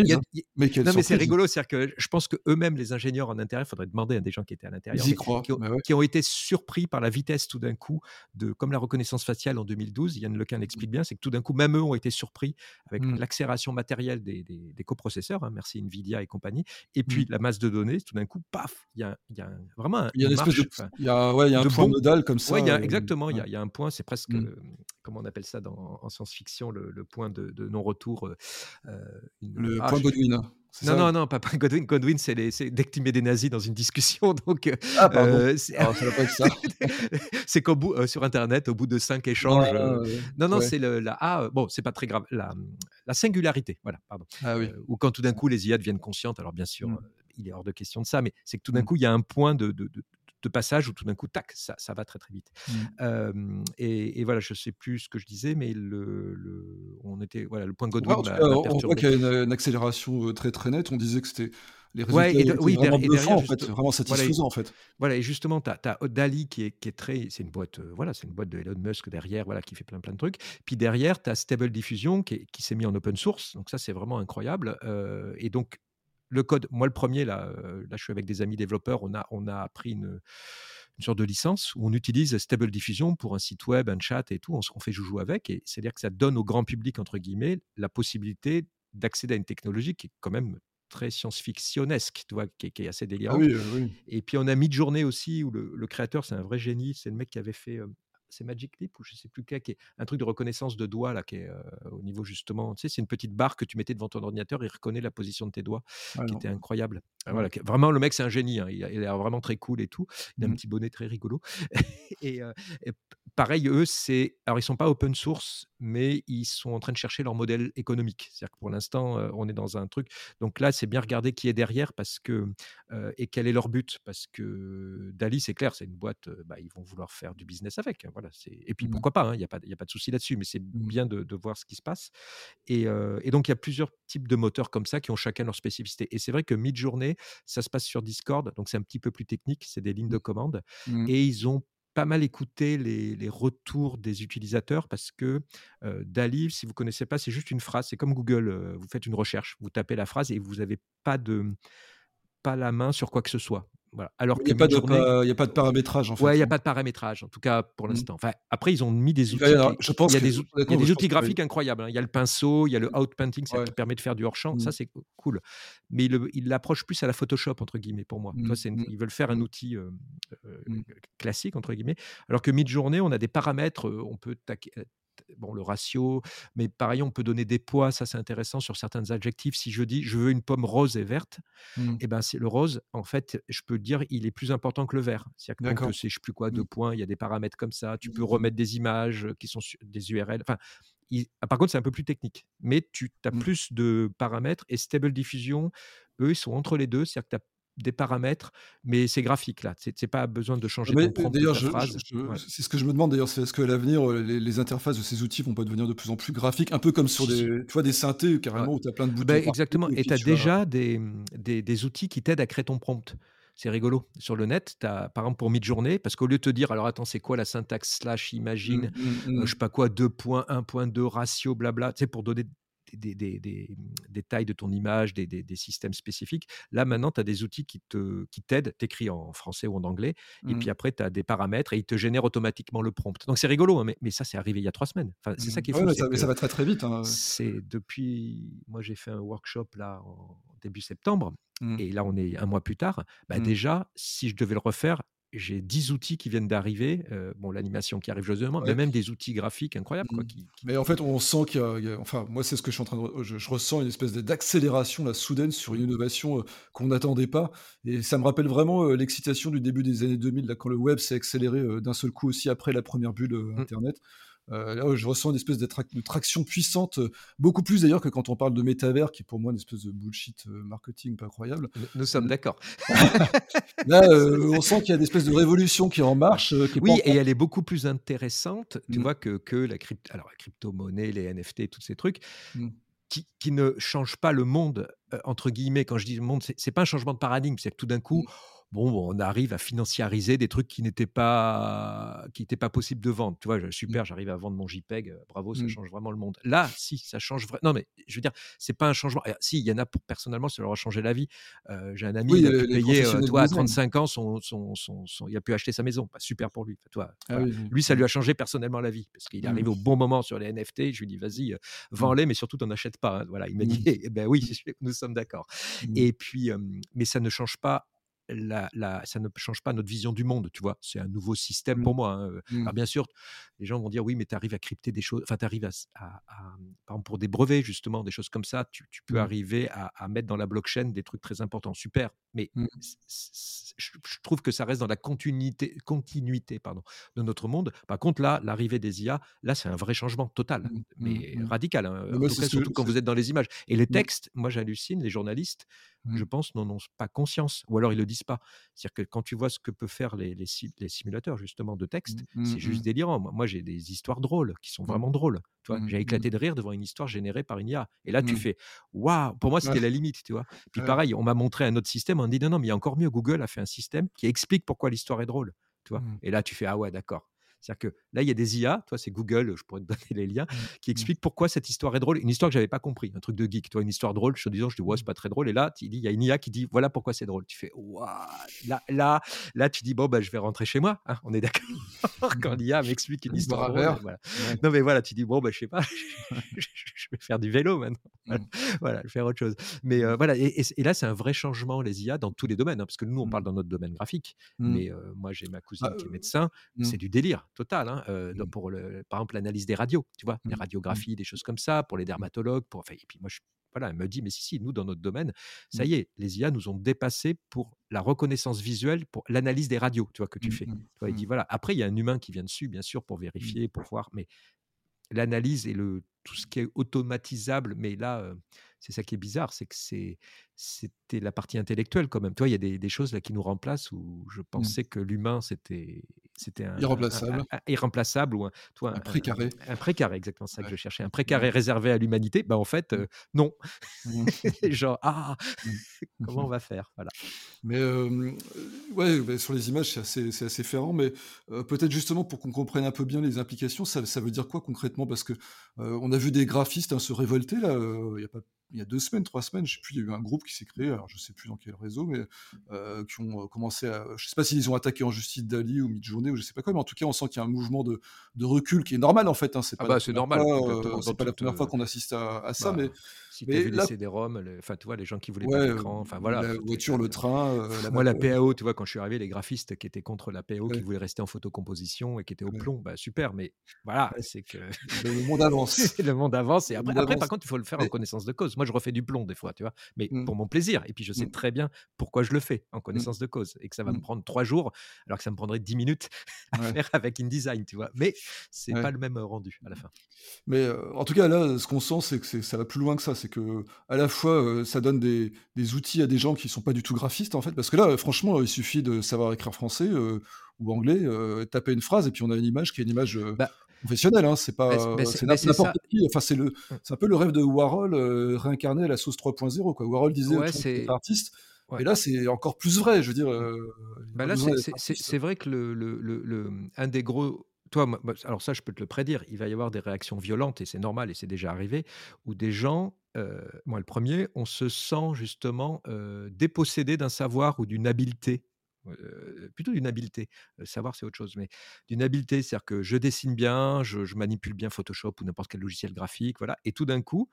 mais non, mais c'est rigolo. C'est-à-dire que je pense que eux-mêmes, les ingénieurs en intérieur, il faudrait demander à des gens qui étaient à l'intérieur, qui, ont été surpris par la vitesse tout d'un coup, de, comme la reconnaissance faciale en 2012, Yann Lequin l'explique bien, c'est que tout d'un coup, même eux ont été surpris avec mmh. l'accélération matérielle des, coprocesseurs, hein, merci Nvidia et compagnie, et puis mmh. la masse de données, tout d'un coup, paf, il y a, y a vraiment un, il y a une espèce de, il y a, ouais, y a un point modal comme ça. Ouais, exactement, il y, a un point, c'est presque, mmh. comment on appelle ça dans, en science-fiction, le, point de, non-retour. Euh, euh, le ah, point Godwin. Non, non, non, pas, Godwin. Godwin, c'est dès que tu mets des nazis dans une discussion. [laughs] Donc, ah, pardon. Euh, c'est ah, [laughs] qu'au bout, euh, sur Internet, au bout de cinq échanges. Euh, non, non, c'est la. Ah, bon, c'est pas très grave. La, la singularité, voilà, pardon. Ah, oui. ou quand tout d'un coup les IA deviennent conscientes. Alors, bien sûr, mmh. il est hors de question de ça, mais c'est que tout d'un mmh. coup, il y a un point de, de, de passage où tout d'un coup, tac, ça, ça, va très très vite. Mmh. et, voilà, je sais plus ce que je disais, mais le, le on était, voilà, le point de Godwin. on voit qu'il y a une, accélération très très nette. On disait que c'était les résultats oui, vraiment derrière, en fait, vraiment satisfaisant voilà, en fait. Voilà, et justement, tu as, Dali qui est, qui est très, c'est une boîte, voilà, c'est une boîte de Elon Musk derrière, voilà, qui fait plein plein de trucs. Puis derrière, tu as Stable Diffusion qui, qui s'est mis en open source, donc ça c'est vraiment incroyable. et donc le code, moi le premier, là, euh, là je suis avec des amis développeurs, on a, on a pris une, une sorte de licence où on utilise Stable Diffusion pour un site web, un chat et tout, on, on fait joujou avec, et c'est-à-dire que ça donne au grand public, entre guillemets, la possibilité d'accéder à une technologie qui est quand même très science-fictionnesque, tu vois, qui, est assez ah délirante. Et puis on a mis de journée aussi où le, créateur, c'est un vrai génie, c'est le mec qui avait fait euh, c'est Magic Leap ou je sais plus quel, qui est un truc de reconnaissance de doigts là, qui est euh, au niveau justement, tu sais, c'est une petite barre que tu mettais devant ton ordinateur, il reconnaît la position de tes doigts, qui était incroyable. Voilà, vraiment le mec c'est un génie, hein, il, a, vraiment très cool et tout, il a un mmh. petit bonnet très rigolo. [laughs] et, pareil, eux, c'est. Alors, ils sont pas open source, mais ils sont en train de chercher leur modèle économique. C'est-à-dire que pour l'instant, on est dans un truc. Donc là, c'est bien regarder qui est derrière parce que, et quel est leur but. Parce que Dali, c'est clair, c'est une boîte, bah, ils vont vouloir faire du business avec. Hein, voilà, et puis, mmh. pourquoi pas, hein, il n'y a, pas, a pas de souci là-dessus, mais c'est mmh. bien de, voir ce qui se passe. Et, et donc, il y a plusieurs types de moteurs comme ça qui ont chacun leur spécificité. Et c'est vrai que mid-journée, ça se passe sur Discord, donc c'est un petit peu plus technique, c'est des lignes de mmh. commande. Et ils ont pas mal écouté les, retours des utilisateurs parce que Dali, si vous connaissez pas, c'est juste une phrase. C'est comme Google. vous faites une recherche, vous tapez la phrase et vous n'avez pas de pas la main sur quoi que ce soit. Alors il n'y a, pas de paramétrage en fait. Ouais, il n'y a pas de paramétrage, en tout cas pour mmh. l'instant. Enfin, après, ils ont mis des outils. je pense il y a des, il y a des outils graphiques incroyables. Hein. Il y a le pinceau, il y a le outpainting, ça qui permet de faire du hors-champ. Ça, mmh. c'est cool. Mais ils l'approchent plus à la Photoshop, entre guillemets, pour moi. Mmh. Ils veulent faire un outil classique, entre guillemets. Alors que mid-journée, on a des paramètres. On peut bon, le ratio, mais pareil, on peut donner des poids, ça c'est intéressant sur certains adjectifs. Si je dis je veux une pomme rose et verte, mmh. et eh ben c'est le rose, en fait, je peux dire il est plus important que le vert. C'est-à-dire que c'est je sais plus quoi, deux mmh. points, il y a des paramètres comme ça. Tu peux mmh. remettre des images qui sont des URL. Enfin, ah, par contre, c'est un peu plus technique, mais tu as plus de paramètres et Stable Diffusion, eux, ils sont entre les deux, c'est-à-dire que tu as des paramètres, mais c'est graphique là. C'est pas besoin de changer prompt D'ailleurs, c'est ce que je me demande d'ailleurs, c'est est-ce que à l'avenir, euh, les, interfaces de ces outils vont pas devenir de plus en plus graphiques, un peu comme sur des, tu vois, des synthés carrément où tu as plein de boutons. Ben, exactement. Et, tu as déjà des, des, des, outils qui t'aident à créer ton prompt. C'est rigolo. Sur le net, tu as, par exemple, pour mid-journée, parce qu'au lieu de te dire, alors attends, c'est quoi la syntaxe slash imagine, mmh, mmh, euh, mmh. je sais pas quoi, 2.1.2 ratio, blabla, tu sais, pour donner des, des, des, tailles de ton image, des, systèmes spécifiques. Là, maintenant, tu as des outils qui t'aident, qui t'écris en français ou en anglais, et puis mmh. après, tu as des paramètres et ils te génèrent automatiquement le prompt. Donc, c'est rigolo, hein, mais, mais, ça, c'est arrivé il y a trois semaines. Enfin, c'est ça mmh. qui est fou. ça, mais ça va très, très vite. Hein, c'est depuis. Moi, j'ai fait un workshop là en début septembre, mmh. et là, on est un mois plus tard. Bah, déjà, si je devais le refaire, j'ai 10 outils qui viennent d'arriver. bon, l'animation qui arrive joyeusement, mais même des outils graphiques incroyables. Quoi, mmh. Mais en fait, on sent qu'il y, a, Enfin, moi, c'est ce que je suis en train de. Je, ressens une espèce d'accélération la soudaine sur une innovation qu'on n'attendait pas. Et ça me rappelle vraiment l'excitation du début des années 2000, là, quand le web s'est accéléré d'un seul coup aussi après la première bulle mmh. Euh, là, je ressens une espèce de, traction puissante, euh, beaucoup plus d'ailleurs que quand on parle de métavers, qui est pour moi une espèce de bullshit euh, marketing pas incroyable. Nous, sommes d'accord. [laughs] là, on sent qu'il y a une espèce de révolution qui est en marche. oui, et elle est beaucoup plus intéressante, tu mmh. vois, que, que la, crypto Alors, la crypto-monnaie, les NFT, tous ces trucs. Mmh. Qui, qui, ne changent pas le monde, entre guillemets, quand je dis le monde, c'est pas un changement de paradigme, c'est que tout d'un coup, mmh bon, on arrive à financiariser des trucs qui n'étaient pas, qui n'étaient pas possibles de vendre. Tu vois, mmh. super, j'arrive à vendre mon JPEG, euh, bravo, ça mmh. change vraiment le monde. Là, si, ça change vraiment. Non, mais je veux dire, c'est pas un changement. Si, il y en a pour personnellement, ça leur a changé la vie. Euh, j'ai un ami qui a pu payer, euh, toi, à 35 ans, son, son, son, il a pu acheter sa maison. Bah, super pour lui. Toi, ah lui, ça lui a changé personnellement la vie parce qu'il est arrivé mmh. au bon moment sur les NFT. Je lui dis, vas-y, vends-les, mais surtout, t'en achètes pas. Hein. Voilà, il m'a dit, eh ben oui, [laughs] nous sommes d'accord. Et puis, mais ça ne change pas la, ça ne change pas notre vision du monde, tu vois? C'est un nouveau système mmh. pour moi. Hein, mmh. Alors bien sûr, les gens vont dire oui, mais tu arrives à crypter des choses, enfin tu arrives à, par exemple pour des brevets justement, des choses comme ça, tu, peux mmh. arriver à, mettre dans la blockchain des trucs très importants, super. Mais je, trouve que ça reste dans la continuité, continuité pardon, de notre monde. Par contre là, l'arrivée des IA, là c'est un vrai changement total, mais radical. Hein, en tout cas, surtout quand vous êtes dans les images. Et les textes, moi j'hallucine, les journalistes, je pense, n'en ont pas conscience, ou alors ils le disent pas. C'est-à-dire que quand tu vois ce que peuvent faire les, les, simulateurs justement de texte, mmh, c'est mmh, juste mmh. délirant. Moi, j'ai des histoires drôles qui sont vraiment drôles. Tu vois, j'ai éclaté de rire devant une histoire générée par une IA. Et là, tu fais waouh. Pour moi, c'était la limite, tu vois. Puis pareil, on m'a montré un autre système. On dit non, non, mais il y a encore mieux. Google a fait un système qui explique pourquoi l'histoire est drôle. Tu vois. Et là, tu fais ah ouais, d'accord. C'est-à-dire que là, il y a des IA, toi, c'est Google, je pourrais te [laughs] donner les liens, mmh. qui mmh. expliquent pourquoi cette histoire est drôle. Une histoire que j'avais pas compris, un truc de geek, toi, une histoire drôle. Je te disant, je dis, ouais, c'est mmh. pas très drôle. Et là, il y a une IA qui dit, voilà pourquoi c'est drôle. Tu fais, waouh, là, là, là, tu dis, bon, bah, je vais rentrer chez moi. Hein, on est d'accord. [laughs] Quand l'IA m'explique une histoire drôle. Voilà. Non, mais voilà, tu dis, bon, bah, je sais pas, [laughs] je vais faire du vélo maintenant. Voilà, je vais faire autre chose. Mais euh, voilà, et, là, c'est un vrai changement, les IA, dans tous les domaines. Hein, parce que nous, on parle dans notre domaine graphique. Mais euh, moi, j'ai ma cousine ah, qui est médecin. C'est du délire total. Hein, euh, Mmh. pour le, par exemple l'analyse des radios, tu vois, les mmh. Mmh. radiographies, des choses comme ça, pour les dermatologues, pour, enfin, et puis moi je voilà, elle me dit, mais si, si, nous, dans notre domaine, ça y est, les IA nous ont dépassés pour la reconnaissance visuelle, pour l'analyse des radios, tu vois, que tu fais. il dit, voilà, après, il y a un humain qui vient dessus, bien sûr, pour vérifier, pour voir, mais l'analyse et le, tout ce qui est automatisable, mais là, c'est ça qui est bizarre, c'est que c'est c'était la partie intellectuelle quand même. Toi, il y a des, des, choses là qui nous remplacent où je mmh. pensais que l'humain c'était c'était un irremplaçable, irremplaçable ou un, toi, un, précaré, un, précaré exactement ça que je cherchais, un précaré réservé à l'humanité. Bah en fait mmh. non, mmh. [laughs] genre ah [laughs] comment on va faire? Voilà. Mais ouais, sur les images c'est assez c'est assez ferrant, mais peut-être justement pour qu'on comprenne un peu bien les implications, ça, ça veut dire quoi concrètement? Parce que on a vu des graphistes hein, se révolter là, il y a pas il y a deux semaines, trois semaines, je sais plus, il y a eu un groupe qui s'est créé, alors je sais plus dans quel réseau, mais euh, qui ont euh, commencé à, je sais pas s'ils ont attaqué en justice Dali ou Midjourney ou je sais pas quoi, mais en tout cas on sent qu'il y a un mouvement de, de recul qui est normal en fait. Hein, c'est ah pas, bah, c'est normal. Euh, c'est pas la première fois qu'on assiste à, ça, bah, mais si tu as vu les CD-ROM, enfin, tu vois, les gens qui voulaient pas d'écran, enfin voilà. La voiture, le train. Moi, la PAO, tu vois, quand je suis arrivé, les graphistes qui étaient contre la PAO, qui voulaient rester en photocomposition et qui étaient au plomb, bah super, mais voilà, c'est que. Le monde avance. [laughs] le monde avance. Et après, après par contre, il faut le faire en connaissance de cause. Moi, je refais du plomb des fois, tu vois, mais mmh. pour mon plaisir. Et puis, je sais mmh. très bien pourquoi je le fais en mmh. connaissance de cause et que ça va me prendre trois jours, alors que ça me prendrait dix minutes [laughs] à faire avec InDesign, tu vois. Mais c'est pas le même rendu à la fin. Mais en tout cas, là, ce qu'on sent, c'est que ça va plus loin que ça. C'est que à la fois, ça donne des, outils à des gens qui sont pas du tout graphistes, en fait. Parce que là, franchement, il suffit de savoir écrire français ou anglais, taper une phrase et puis on a une image qui est une image. Bah professionnelle, hein, c'est pas c'est n'importe qui. Enfin, c'est le, mmh. c'est un peu le rêve de Warhol réincarné à la sauce 3.0. Quoi. Warhol disait ouais, c'est artiste. Et là, c'est encore plus vrai. Je veux dire. Bah là, c'est vrai que le, le, le, un des gros toi, alors ça, je peux te le prédire, il va y avoir des réactions violentes, et c'est normal, et c'est déjà arrivé, où des gens, euh, moi le premier, on se sent justement euh, dépossédé d'un savoir ou d'une habileté. Euh, plutôt d'une habileté. savoir, c'est autre chose, mais d'une habileté, c'est-à-dire que je dessine bien, je, manipule bien Photoshop ou n'importe quel logiciel graphique, voilà. Et tout d'un coup,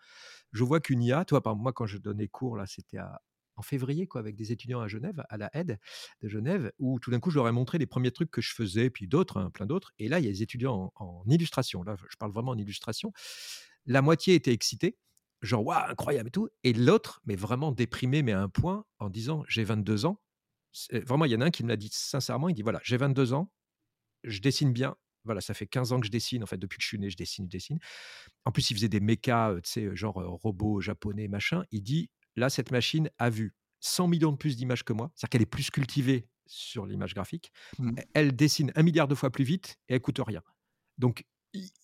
je vois qu'une IA, toi, par moi, quand je donnais cours, là, c'était en février, quoi, avec des étudiants à Genève, à la aide de Genève, où tout d'un coup, je leur ai montré les premiers trucs que je faisais, puis d'autres, hein, plein d'autres. Et là, il y a des étudiants en, illustration. Là, je parle vraiment en illustration. La moitié était excitée, genre, waouh, incroyable et tout. Et l'autre, mais vraiment déprimé, mais à un point, en disant, j'ai 22 ans. Vraiment, il y en a un qui me l'a dit sincèrement, il dit, voilà, j'ai 22 ans, je dessine bien, voilà, ça fait 15 ans que je dessine, en fait, depuis que je suis né, je dessine, je dessine. En plus, il faisait des mechas, tu sais, genre robots japonais, machin. Il dit, Là, cette machine a vu 100 millions de plus d'images que moi, c'est-à-dire qu'elle est plus cultivée sur l'image graphique. Mmh. Elle dessine un milliard de fois plus vite et elle coûte rien. Donc,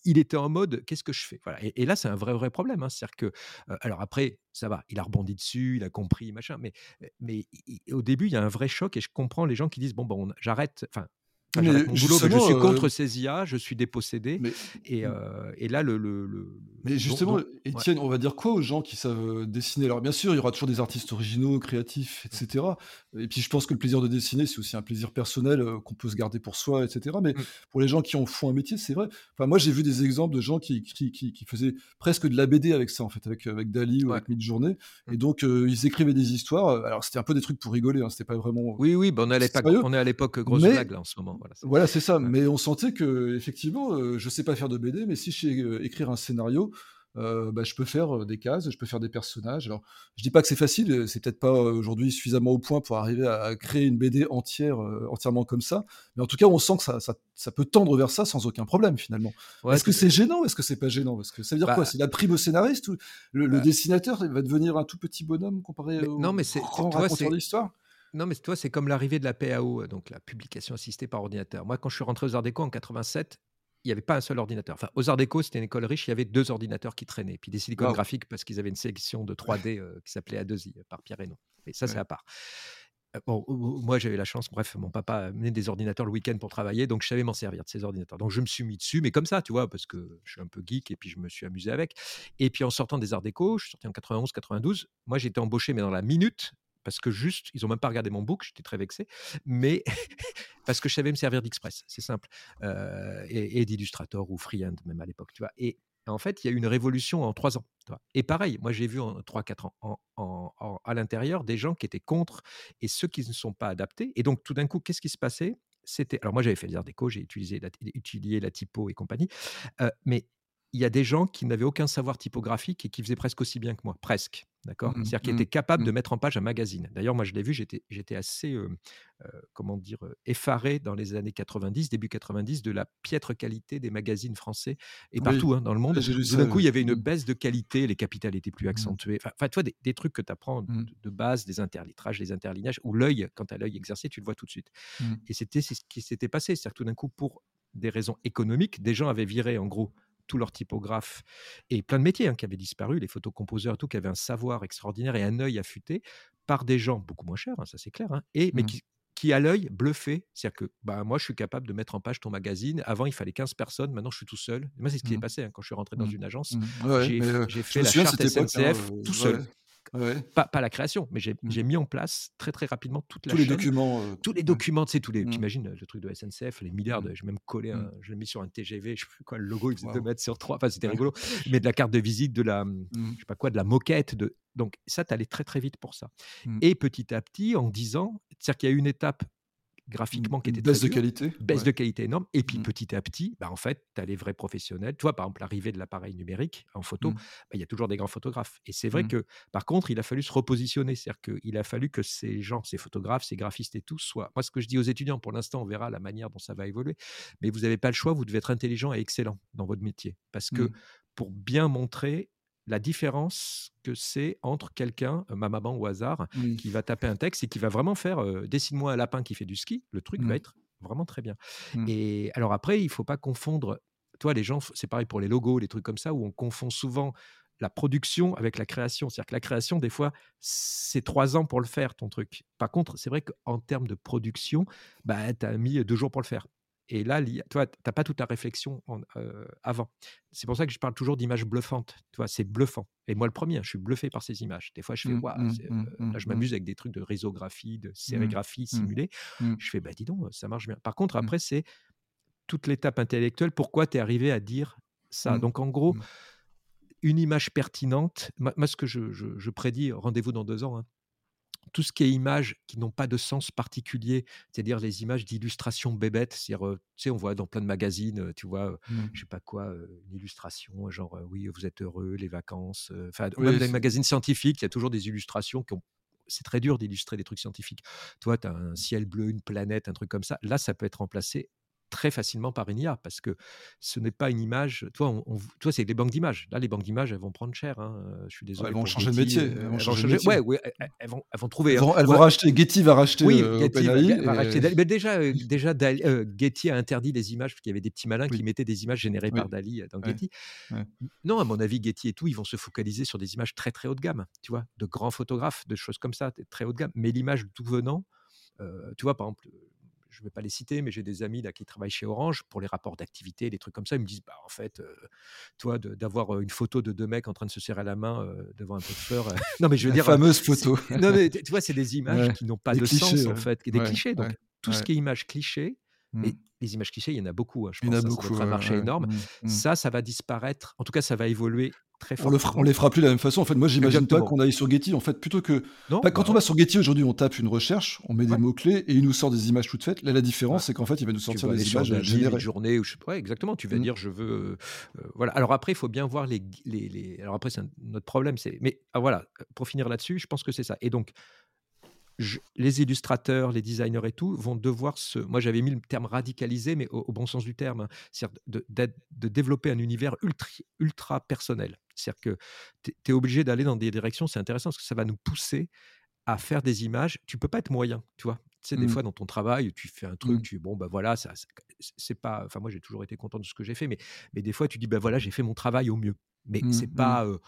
il était en mode qu'est-ce que je fais? Voilà. et, là c'est un vrai vrai problème hein. c'est-à-dire que alors après ça va il a rebondi dessus il a compris machin mais mais au début il y a un vrai choc et je comprends les gens qui disent bon bon j'arrête enfin je suis contre ces IA, je suis dépossédé. et, mmh. et, là, le. le, mais justement, Étienne, on va dire quoi aux gens qui savent dessiner? Alors, bien sûr, il y aura toujours des artistes originaux, créatifs, etc. Et puis, je pense que le plaisir de dessiner, c'est aussi un plaisir personnel qu'on peut se garder pour soi, etc. Mais mmh. pour les gens qui en font un métier, c'est vrai. Enfin, moi, j'ai vu des exemples de gens qui, qui, qui, faisaient presque de la BD avec ça, en fait, avec, avec Dali ou avec Midjourney. Et mmh. donc, ils écrivaient des histoires. Alors, c'était un peu des trucs pour rigoler, hein, c'était pas vraiment. Oui, oui, ben, on est à l'époque grosse blague, là, en ce moment. Voilà, c'est ça. Mais on sentait que, effectivement, euh, je sais pas faire de BD, mais si je sais euh, écrire un scénario, euh, bah, je peux faire des cases, je peux faire des personnages. Alors, je dis pas que c'est facile, c'est peut-être pas aujourd'hui suffisamment au point pour arriver à créer une BD entière, entièrement comme ça. Mais en tout cas, on sent que ça, ça, peut tendre vers ça sans aucun problème finalement. est-ce que c'est gênant? Ou est-ce que c'est pas gênant? Parce que ça veut dire quoi? C'est la prime au scénariste ou le, bah dessinateur va devenir un tout petit bonhomme comparé au non, mais c'est, grand raconteur d'histoire? Non, mais toi, c'est comme l'arrivée de la PAO, donc la publication assistée par ordinateur. Moi, quand je suis rentré aux Arts Déco en 87, il n'y avait pas un seul ordinateur. Enfin, aux Arts Déco, c'était une école riche, il y avait deux ordinateurs qui traînaient. Puis des silicones graphiques parce qu'ils avaient une sélection de 3D euh, qui s'appelait A2I euh, par Pierre Reynaud. Et ça, c'est à part. Euh, bon, moi, j'avais la chance, bref, mon papa amenait des ordinateurs le week-end pour travailler, donc je savais m'en servir de ces ordinateurs. Donc je me suis mis dessus, mais comme ça, tu vois, parce que je suis un peu geek et puis je me suis amusé avec. Et puis en sortant des arts déco, je suis sorti en 91, 92, moi j'ai été embauché, mais dans la minute, parce que juste, ils n'ont même pas regardé mon book, j'étais très vexé, mais [laughs] parce que je savais me servir d'Express, c'est simple, euh, et, d'Illustrator ou Freehand même à l'époque, tu vois. Et en fait, il y a eu une révolution en trois ans. Et pareil, moi j'ai vu en trois, quatre ans à l'intérieur des gens qui étaient contre et ceux qui ne sont pas adaptés. Et donc tout d'un coup, qu'est-ce qui se passait? C'était alors moi j'avais fait les arts déco, j'ai utilisé la, utilisé la typo et compagnie, euh, mais il y a des gens qui n'avaient aucun savoir typographique et qui faisaient presque aussi bien que moi, presque. D'accord? Mmh, C'est-à-dire qui mmh, étaient capables de mettre en page un magazine. D'ailleurs, moi, je l'ai vu, j'étais, j'étais assez, euh, euh, comment dire, euh, effaré dans les années 90, début 90, de la piètre qualité des magazines français et Oui, partout hein, dans le monde. Tout d'un coup, il y avait une Mmh. baisse de qualité, les capitales étaient plus accentuées. Enfin, enfin, tu vois, des, des trucs que tu apprends de, de base, des interlitrages, des interlignages, où l'œil, quand tu as l'œil exercé, tu le vois tout de suite. Mmh. Et c'était ce qui s'était passé. C'est-à-dire que tout d'un coup, pour des raisons économiques, des gens avaient viré, en gros, tous leurs typographes et plein de métiers hein, qui avaient disparu, les photocomposeurs et tout, qui avaient un savoir extraordinaire et un œil affûté par des gens beaucoup moins chers, hein, ça c'est clair, hein, et, mais Mmh. qui, qui à l'œil bluffaient. C'est-à-dire que bah, moi, je suis capable de mettre en page ton magazine. Avant, il fallait 15 personnes, maintenant, je suis tout seul. Moi, c'est ce qui s'est Mmh. passé hein, quand je suis rentré dans Mmh. une agence. Mmh. Ouais, J'ai je fait la charte époque, hein, SNCF tout seul. ouais. Ouais. Pas, pas la création, mais j'ai Mmh. mis en place très très rapidement toute la Tous les documents, heu, tous les documents, tu sais, tous les, Mmh. t'imagines le truc de SNCF, les milliards, Mmh. de- j'ai même collé, un, Mmh. je l'ai mis sur un TGV, je sais plus quoi, le logo il faisait 2 Waouh. mètres sur 3, enfin c'était rigolo, mais de la carte de visite, de la, Mmh. je sais pas quoi, de la moquette, de, donc ça, t'allais très très vite pour ça. Mmh. Et petit à petit, en 10 ans, c'est-à-dire qu'il y a eu une étape graphiquement qui était très baisse de qualité, baisse ouais. de qualité énorme, et puis Mmh. petit à petit, bah, en fait, tu as les vrais professionnels. Tu vois, par exemple, l'arrivée de l'appareil numérique en photo, Mmh. bah, il y a toujours des grands photographes. Et c'est vrai Mmh. que, par contre, il a fallu se repositionner. C'est-à-dire qu'il a fallu que ces gens, ces photographes, ces graphistes et tout, soient. Moi, ce que je dis aux étudiants, pour l'instant, on verra la manière dont ça va évoluer, mais vous n'avez pas le choix, vous devez être intelligent et excellent dans votre métier. Parce que pour bien montrer la différence que c'est entre quelqu'un, euh, ma maman au hasard, qui va taper un texte et qui va vraiment faire euh, dessine-moi un lapin qui fait du ski, le truc va Mmh. être vraiment très bien. Mmh. Et alors après, il faut pas confondre. Toi, les gens, c'est pareil pour les logos, les trucs comme ça, où on confond souvent la production avec la création. C'est-à-dire que la création, des fois, c'est trois ans pour le faire, ton truc. Par contre, c'est vrai qu'en termes de production, bah, tu as mis deux jours pour le faire. Et là, toi, tu n'as pas toute la réflexion en- euh, avant. C'est pour ça que je parle toujours d'images bluffantes. Tu vois, c'est bluffant. Et moi, le premier, je suis bluffé par ces images. Des fois, je fais, Mmh, waouh, mmh, mmh, euh, là, je m'amuse avec des trucs de résographie, de sérigraphie simulée. Je fais, bah dis donc, ça marche bien. Par contre, après, c'est toute l'étape intellectuelle. Pourquoi tu es arrivé à dire ça? Donc, en gros, une image pertinente. Moi, moi, ce que je, je- je prédis, rendez-vous dans deux ans, hein, tout ce qui est images qui n'ont pas de sens particulier, c'est-à-dire les images d'illustration bébête, c'est-à-dire, tu sais, on voit dans plein de magazines, tu vois, euh, Mmh. je sais pas quoi, une illustration, genre, oui, vous êtes heureux, les vacances, enfin, Oui, même dans les magazines scientifiques, il y a toujours des illustrations qui ont c'est très dur d'illustrer des trucs scientifiques. Toi, tu as un ciel bleu, une planète, un truc comme ça. Là, ça peut être remplacé très facilement par une IA parce que ce n'est pas une image. Toi, on, on- toi c'est des banques d'images. Là, les banques d'images, elles vont prendre cher. hein. Euh, Je suis désolé. elles vont changer de métier, euh, elles vont changer de métier. Ouais, ouais, elles, vont, elles vont trouver. Elles vont elles vont Ouais. racheter Getty va racheter, Oui, heu, Getty va, racheter Dali. Mais déjà, euh, déjà Dali- euh, Getty a interdit les images parce qu'il y avait des petits malins qui mettaient des images générées Oui. par Dali euh, dans. Getty. Non, à mon avis, Getty et tout, ils vont se focaliser sur des images très très haut de gamme, tu vois, de grands photographes, de choses comme ça, très haut de gamme. Mais l'image tout venant, euh, tu vois, par exemple, euh, je ne vais pas les citer, mais j'ai des amis là qui travaillent chez Orange pour les rapports d'activité, des trucs comme ça. Ils me disent, bah en fait, euh, toi, d'avoir une photo de deux mecs en train de se serrer la main euh, devant un pot de fleurs. euh, [laughs] non, mais je veux La dire, fameuse photo. non, mais [laughs] tu vois, c'est des images Ouais. qui n'ont pas Des de clichés, sens en fait, des Ouais, clichés. Donc ouais, tout ce qui est image cliché, Mmh. et les images clichés, il y en a beaucoup. hein, je Il y en pense a ça, ça doit beaucoup, être un marché énorme. Mmh, mmh. Ça, ça va disparaître. En tout cas, ça va évoluer très On le fera on fortement. les fera plus de la même façon. En fait, moi, j'imagine pas qu'on aille sur Getty. En fait, plutôt que Non, bah, quand bah, on va sur Getty aujourd'hui, on tape une recherche, on met des Ouais. mots-cles et il nous sort des images toutes faites. Là, la différence, Ouais. c'est qu'en fait, il va nous sortir des images euh, générées. journée ou je ouais, exactement. Tu vas Mmh. dire je veux, euh, euh, voilà. Alors après, il faut bien voir les, les, les- Alors après, c'est un- notre problème, c'est. Mais ah, voilà, pour finir là-dessus, je pense que c'est ça. Et donc, je- les illustrateurs, les designers et tout vont devoir se. Moi, j'avais mis le terme radicaliser, mais au, au bon sens du terme, hein. c'est-à-dire de, développer un univers ultra, ultra personnel. C'est-à-dire que tu es obligé d'aller dans des directions, c'est intéressant parce que ça va nous pousser à faire des images. Tu peux pas être moyen, tu vois. Tu sais, des Mmh. fois, dans ton travail, tu fais un truc, Mmh. tu bon, bah voilà, ça, c'est pas. Enfin, moi, j'ai toujours été content de ce que j'ai fait, mais, mais des fois, tu dis, bah voilà, j'ai fait mon travail au mieux. Mais Mmh, c'est mmh. pas. euh,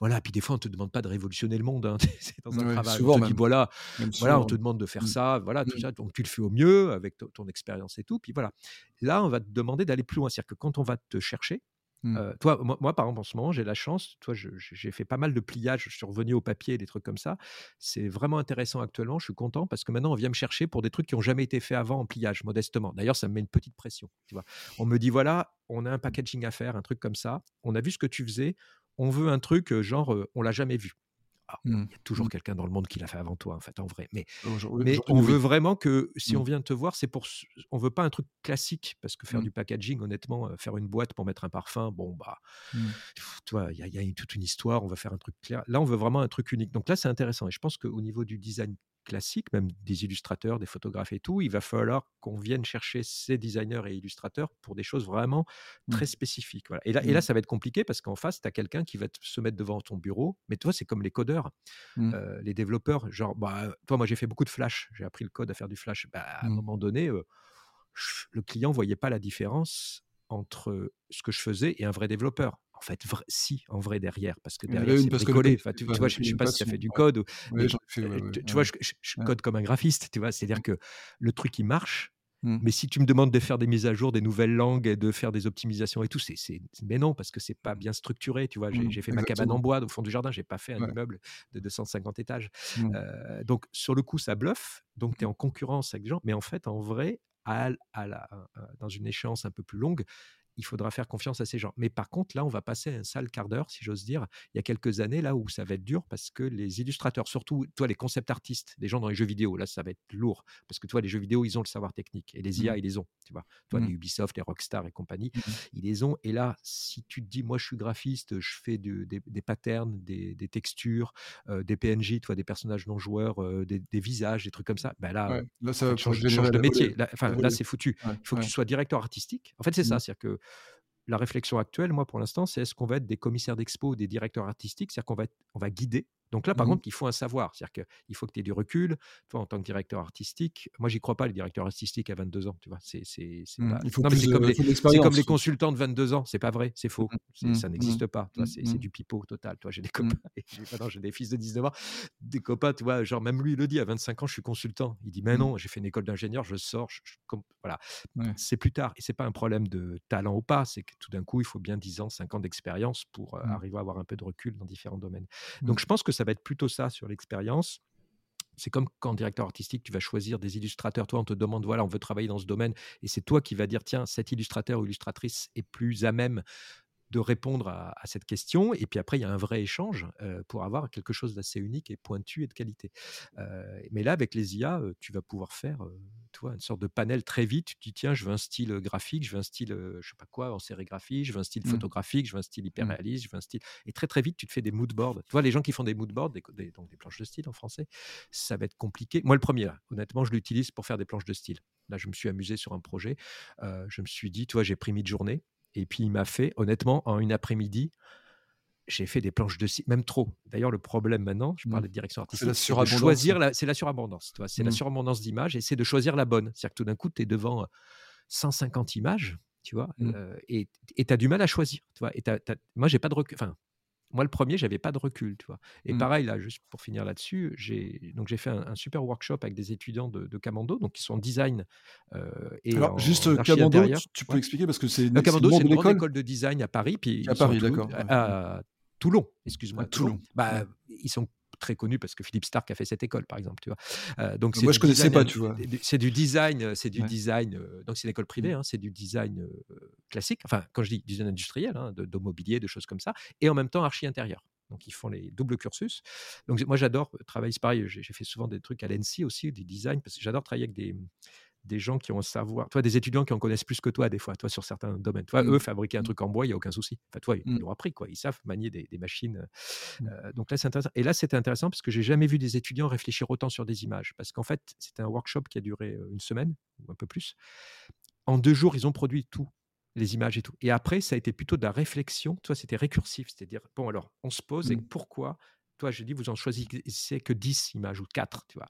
voilà, puis des fois, on te demande pas de révolutionner le monde. hein, [laughs] c'est dans un Ouais, travail. souvent on te dit, même. voilà, Même voilà, on te demande de faire Mmh. ça, voilà, tout ça. Donc, tu le fais au mieux avec to- ton expérience et tout. Puis voilà. Là, on va te demander d'aller plus loin. C'est-à-dire que quand on va te chercher, Mmh. toi, moi, moi, par exemple, en ce moment, j'ai la chance. Toi, j'ai fait pas mal de pliages. Je suis revenu au papier, des trucs comme ça. C'est vraiment intéressant actuellement. Je suis content parce que maintenant, on vient me chercher pour des trucs qui n'ont jamais été faits avant en pliage, modestement. D'ailleurs, ça me met une petite pression. Tu vois, on me dit voilà, on a un packaging à faire, un truc comme ça. On a vu ce que tu faisais. On veut un truc genre, on l'a jamais vu. Ah, mmh. il y a toujours mmh. quelqu'un dans le monde qui l'a fait avant toi, en fait, en vrai. Mais, mais on veut vraiment que, si on vient te voir, c'est pour. On veut pas un truc classique, parce que faire du packaging, honnêtement, faire une boîte pour mettre un parfum, bon, bah, toi, il y, y, a toute une histoire, on va faire un truc clair. Là, on veut vraiment un truc unique. Donc là, c'est intéressant. Et je pense qu'au niveau du design classique, même des illustrateurs, des photographes et tout, il va falloir qu'on vienne chercher ces designers et illustrateurs pour des choses vraiment mmh. très spécifiques. Et, là, et là, mmh. ça va être compliqué parce qu'en face, tu as quelqu'un qui va se mettre devant ton bureau. Mais toi, c'est comme les codeurs, mmh. euh, les développeurs. Genre, bah, toi, moi, j'ai fait beaucoup de Flash. J'ai appris le code à faire du Flash. Bah, à un moment donné, euh, le client voyait pas la différence entre ce que je faisais et un vrai développeur en fait, si, en vrai, derrière, parce que derrière, c'est bricolé. tu, vois, je ne sais pas si tu as fait du code. tu, vois, je, code comme un graphiste, tu vois. C'est-à-dire mmh. que le truc, il marche, mmh. mais si tu me demandes de faire des mises à jour, des nouvelles langues, et de faire des optimisations et tout, c'est, mais non, parce que c'est pas bien structuré, tu vois. J'ai, mmh, fait ma cabane en bois au fond du jardin, j'ai pas fait un immeuble de 250 étages. Euh, donc, sur le coup, ça bluffe. Donc, tu es en concurrence avec des gens, mais en fait, en vrai, à, à la, dans une échéance un peu plus longue, il faudra faire confiance à ces gens. Mais par contre, là, on va passer un sale quart d'heure, si j'ose dire, il y a quelques années, là où ça va être dur, parce que les illustrateurs, surtout, toi, les concept artistes, des gens dans les jeux vidéo, là, ça va être lourd, parce que toi, les jeux vidéo, ils ont le savoir technique, et les IA, mmh. ils les ont, tu vois. Toi, les mmh. Ubisoft, les Rockstar et compagnie, mmh. ils les ont. Et là, si tu te dis, moi, je suis graphiste, je fais des, patterns, des, textures, euh, des PNJ, toi, des personnages non joueurs, euh, des, visages, des trucs comme ça, ben là, là ça change, de métier. Là, là, c'est foutu. il faut que tu sois directeur artistique. En fait, c'est ça, c'est-à-dire que la réflexion actuelle, moi, pour l'instant, c'est est-ce qu'on va être des commissaires d'expo des directeurs artistiques? C'est-à-dire qu'on va, on va guider donc là, par mmh contre, il faut un savoir. C'est-à-dire qu'il faut que tu aies du recul. Toi, en tant que directeur artistique, moi, j'y crois pas, les directeurs artistiques à 22 ans. Tu vois, c'est, c'est, mmh. comme, les, comme les consultants de 22 ans. C'est pas vrai, c'est faux. Mmh. Ça n'existe pas. c'est, du pipeau total. Toi, j'ai des copains, j'ai des fils de 19 ans, des copains, tu vois, genre, même lui, il le dit, à 25 ans, je suis consultant. Il dit, mais non, j'ai fait une école d'ingénieur, je sors. voilà. C'est plus tard. Et c'est pas un problème de talent ou pas. C'est que tout d'un coup, il faut bien 10 ans, 5 ans d'expérience pour euh, arriver à avoir un peu de recul dans différents domaines. Donc, je pense que ça va être plutôt ça sur l'expérience. C'est comme quand directeur artistique, tu vas choisir des illustrateurs. Toi, on te demande, voilà, on veut travailler dans ce domaine. Et c'est toi qui vas dire, tiens, cet illustrateur ou illustratrice est plus à même de répondre à, cette question. Et puis après, il y a un vrai échange euh, pour avoir quelque chose d'assez unique et pointu et de qualité. Euh, mais là, avec les IA, tu vas pouvoir faire tu vois, une sorte de panel très vite. Tu dis, tiens, je veux un style graphique, je veux un style, je sais pas quoi, en sérigraphie, je veux un style mmh. photographique, je veux un style hyper mmh. réaliste, je veux un style. Et très, très vite, tu te fais des mood boards. Tu vois, les gens qui font des mood boards, des, donc des planches de style en français, ça va être compliqué. Moi, le premier, là, honnêtement, je l'utilise pour faire des planches de style. Là, je me suis amusé sur un projet. je me suis dit, tu vois, j'ai pris mi-journée et puis il m'a fait, honnêtement, en une après-midi, j'ai fait des planches de style, même trop. D'ailleurs, le problème maintenant, je parle mmh. de direction artistique, c'est la choisir c'est la surabondance. C'est la mmh. surabondance d'images et c'est de choisir la bonne. C'est-à-dire que tout d'un coup, tu es devant 150 images, tu vois, mmh. et tu as du mal à choisir. Tu vois, et moi, j'ai pas de recul. Enfin, moi, le premier, j'avais pas de recul, tu vois. Et mmh. pareil, là, juste pour finir là-dessus, j'ai donc j'ai fait un, super workshop avec des étudiants de, de Camando, donc qui sont en design euh, et Alors, juste Camando, tu, peux expliquer parce que c'est une, Camando, c'est une grande école de design à Paris, puis à Paris, d'accord. À, Toulon, excuse-moi. Toulon. Bah, ils sont très connu parce que Philippe Stark a fait cette école, par exemple. Tu vois. Euh, donc moi, je connaissais pas, tu vois. C'est du design, euh, c'est du design. Euh, donc c'est une école privée, mmh. hein, c'est du design classique. Enfin, quand je dis design industriel, hein, de, de, mobilier, de choses comme ça, et en même temps archi intérieur. Donc ils font les doubles cursus. Donc moi j'adore travailler, c'est pareil, j'ai fait souvent des trucs à l'ENSI aussi, du design, parce que j'adore travailler avec des, des gens qui ont un savoir, toi, des étudiants qui en connaissent plus que toi, des fois, toi, sur certains domaines. Toi, mmh. eux, fabriquer un mmh. truc en bois, il n'y a aucun souci. Enfin, toi, ils mmh. l'ont appris, quoi. Ils savent manier des, machines. Euh, donc là, c'est intéressant. Et là, c'était intéressant parce que j'ai jamais vu des étudiants réfléchir autant sur des images. Parce qu'en fait, c'était un workshop qui a duré euh, une semaine ou un peu plus. En deux jours, ils ont produit tout les images et tout. Et après, ça a été plutôt de la réflexion. Toi, c'était récursif, c'est-à-dire, bon, alors, on se pose et pourquoi toi, je dis, vous en choisissez que 10 images ou 4, tu vois.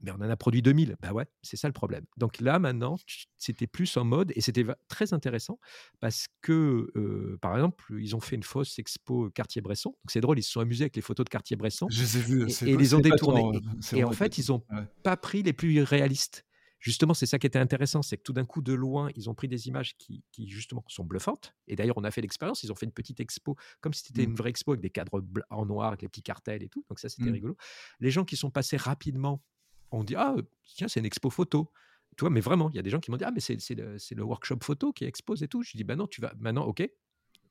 Mais on en a produit 2000. Bah ouais, c'est ça le problème. Donc là, maintenant, c'était plus en mode, et c'était très intéressant, parce que, euh, par exemple, ils ont fait une fausse expo Cartier-Bresson. Donc c'est drôle, ils se sont amusés avec les photos de Cartier-Bresson. Je les ai vues. Et, ils les ont détournées. Et, en fait, ils n'ont pas pris les plus réalistes justement, c'est ça qui était intéressant, c'est que tout d'un coup, de loin, ils ont pris des images qui, justement sont bluffantes. Et d'ailleurs, on a fait l'expérience, ils ont fait une petite expo, comme si c'était mmh. une vraie expo avec des cadres en noir, avec les petits cartels et tout. Donc ça, c'était mmh. rigolo. Les gens qui sont passés rapidement ont dit, ah, tiens, c'est une expo photo. Tu vois, mais vraiment, il y a des gens qui m'ont dit, ah, mais c'est le, le, workshop photo qui expose et tout. Je dis, ben non, tu vas, maintenant, ok,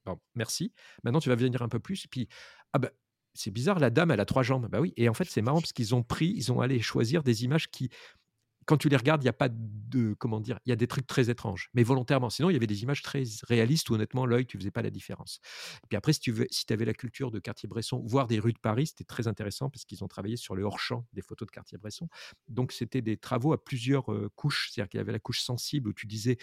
bon, merci. Maintenant, tu vas venir un peu plus. Et puis, ah ben, c'est bizarre, la dame, elle a trois jambes. Bah oui, et en fait, c'est marrant [laughs] parce qu'ils ont pris, ils ont allé choisir des images qui quand tu les regardes, il y a pas de comment dire, il y a des trucs très étranges, mais volontairement. Sinon, il y avait des images très réalistes où honnêtement, l'œil, tu faisais pas la différence. Et puis après, si tu veux, si avais la culture de Cartier-Bresson, voir des rues de Paris, c'était très intéressant parce qu'ils ont travaillé sur le hors-champ des photos de Cartier-Bresson. Donc, c'était des travaux à plusieurs couches, c'est-à-dire qu'il y avait la couche sensible où tu disais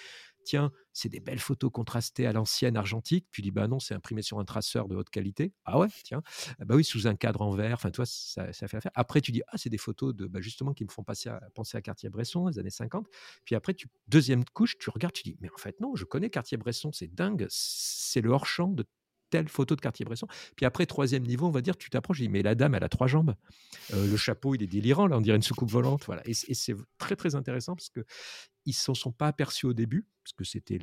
tiens, c'est des belles photos contrastées à l'ancienne argentique. Tu dis, bah non, c'est imprimé sur un traceur de haute qualité. Ah ouais, tiens. Ah bah oui, sous un cadre en verre. Enfin, toi, ça, ça fait affaire. Après, tu dis, ah, c'est des photos de, bah, justement, qui me font passer à, penser à Cartier-Bresson, les années 50. Puis après, tu, deuxième couche, tu regardes, tu dis, mais en fait, non, je connais Cartier-Bresson, c'est dingue. C'est le hors-champ de telle photo de Cartier-Bresson. Puis après, troisième niveau, on va dire, tu t'approches, je dis, mais la dame, elle a trois jambes. Euh, le chapeau, il est délirant, là, on dirait une soucoupe volante. Voilà. Et, c'est très, très intéressant parce que ils s'en sont pas aperçus au début, parce que c'était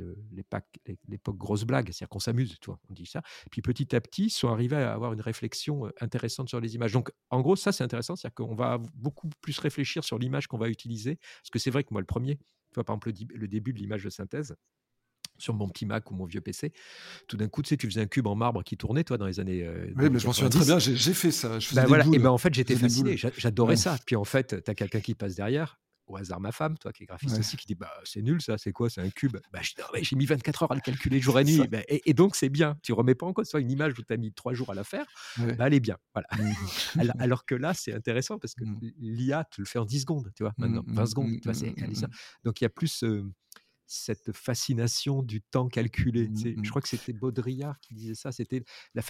l'époque grosse blague, c'est-à-dire qu'on s'amuse, tu vois, on dit ça. Puis petit à petit, ils sont arrivés à avoir une réflexion euh, intéressante sur les images. Donc, en gros, ça, c'est intéressant, c'est-à-dire qu'on va beaucoup plus réfléchir sur l'image qu'on va utiliser, parce que c'est vrai que moi, le premier, tu vois, par exemple, le, début de l'image de synthèse, sur mon petit Mac ou mon vieux PC. Tout d'un coup, tu sais, tu faisais un cube en marbre qui tournait, toi, dans les années. Euh, oui, mais je m'en souviens très bien, j'ai fait ça. Je bah voilà, et ben en fait, j'étais fasciné, j'adorais ça. Puis en fait, tu as quelqu'un qui passe derrière, au hasard ma femme, toi qui est graphiste aussi, qui dit bah c'est nul ça, c'est quoi, c'est un cube? Bah, j'ai mis 24 heures à le calculer jour et [laughs] nuit. Bah, et, donc c'est bien. Tu remets pas en cause soit une image où tu as mis trois jours à la faire, bah, elle est bien. Voilà. Mmh. [laughs] alors, que là c'est intéressant parce que mmh. l'IA te le fait en 10 secondes, tu vois, maintenant 20 mmh, secondes. Tu vois, ça. Donc il y a plus cette fascination du temps calculé. Je crois que c'était Baudrillard qui disait ça. C'était la,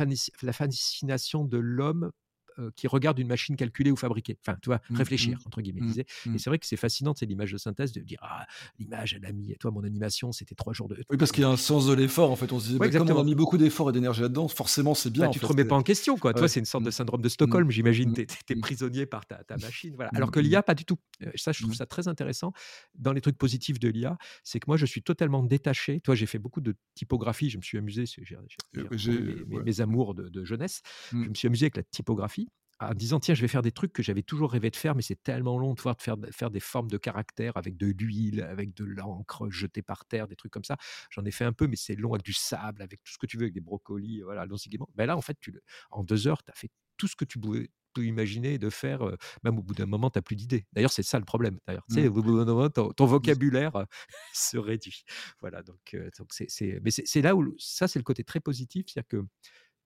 la fascination de l'homme euh, qui regarde une machine calculée ou fabriquée. Enfin, tu vois, mmh, réfléchir, mmh, entre guillemets. Mmh, et c'est vrai que c'est fascinant, c'est l'image de synthèse, de dire, ah, l'image, elle a mis, toi, mon animation, c'était trois jours de. Oui, parce qu'il y a un sens de l'effort, en fait. On se dit, comme on a mis beaucoup d'efforts et d'énergie là-dedans, forcément, c'est bien. Bah, tu te remets pas en question, quoi. Toi, c'est une sorte de syndrome de Stockholm, j'imagine. Tu es, prisonnier par ta, machine. Voilà. Alors que l'IA, pas du tout. Euh, ça, je trouve ça très intéressant. Dans les trucs positifs de l'IA, c'est que moi, je suis totalement détaché. Toi, j'ai fait beaucoup de typographie, je me suis amusé, j'ai euh, mes, mes, amours de, de jeunesse. Je me suis amusé avec la typographie en disant tiens je vais faire des trucs que j'avais toujours rêvé de faire mais c'est tellement long de voir de faire, faire des formes de caractères avec de l'huile avec de l'encre jetée par terre des trucs comme ça j'en ai fait un peu mais c'est long avec du sable avec tout ce que tu veux avec des brocolis voilà allons-y ben là en fait tu en deux heures tu as fait tout ce que tu pouvais peux imaginer de faire, même au bout d'un moment, tu n'as plus d'idées. D'ailleurs, c'est ça le problème. D'ailleurs, mmh. au bout d'un moment, ton, mmh. vocabulaire [laughs] se réduit. Voilà, donc c'est, mais c'est là où ça, c'est le côté très positif, c'est-à-dire que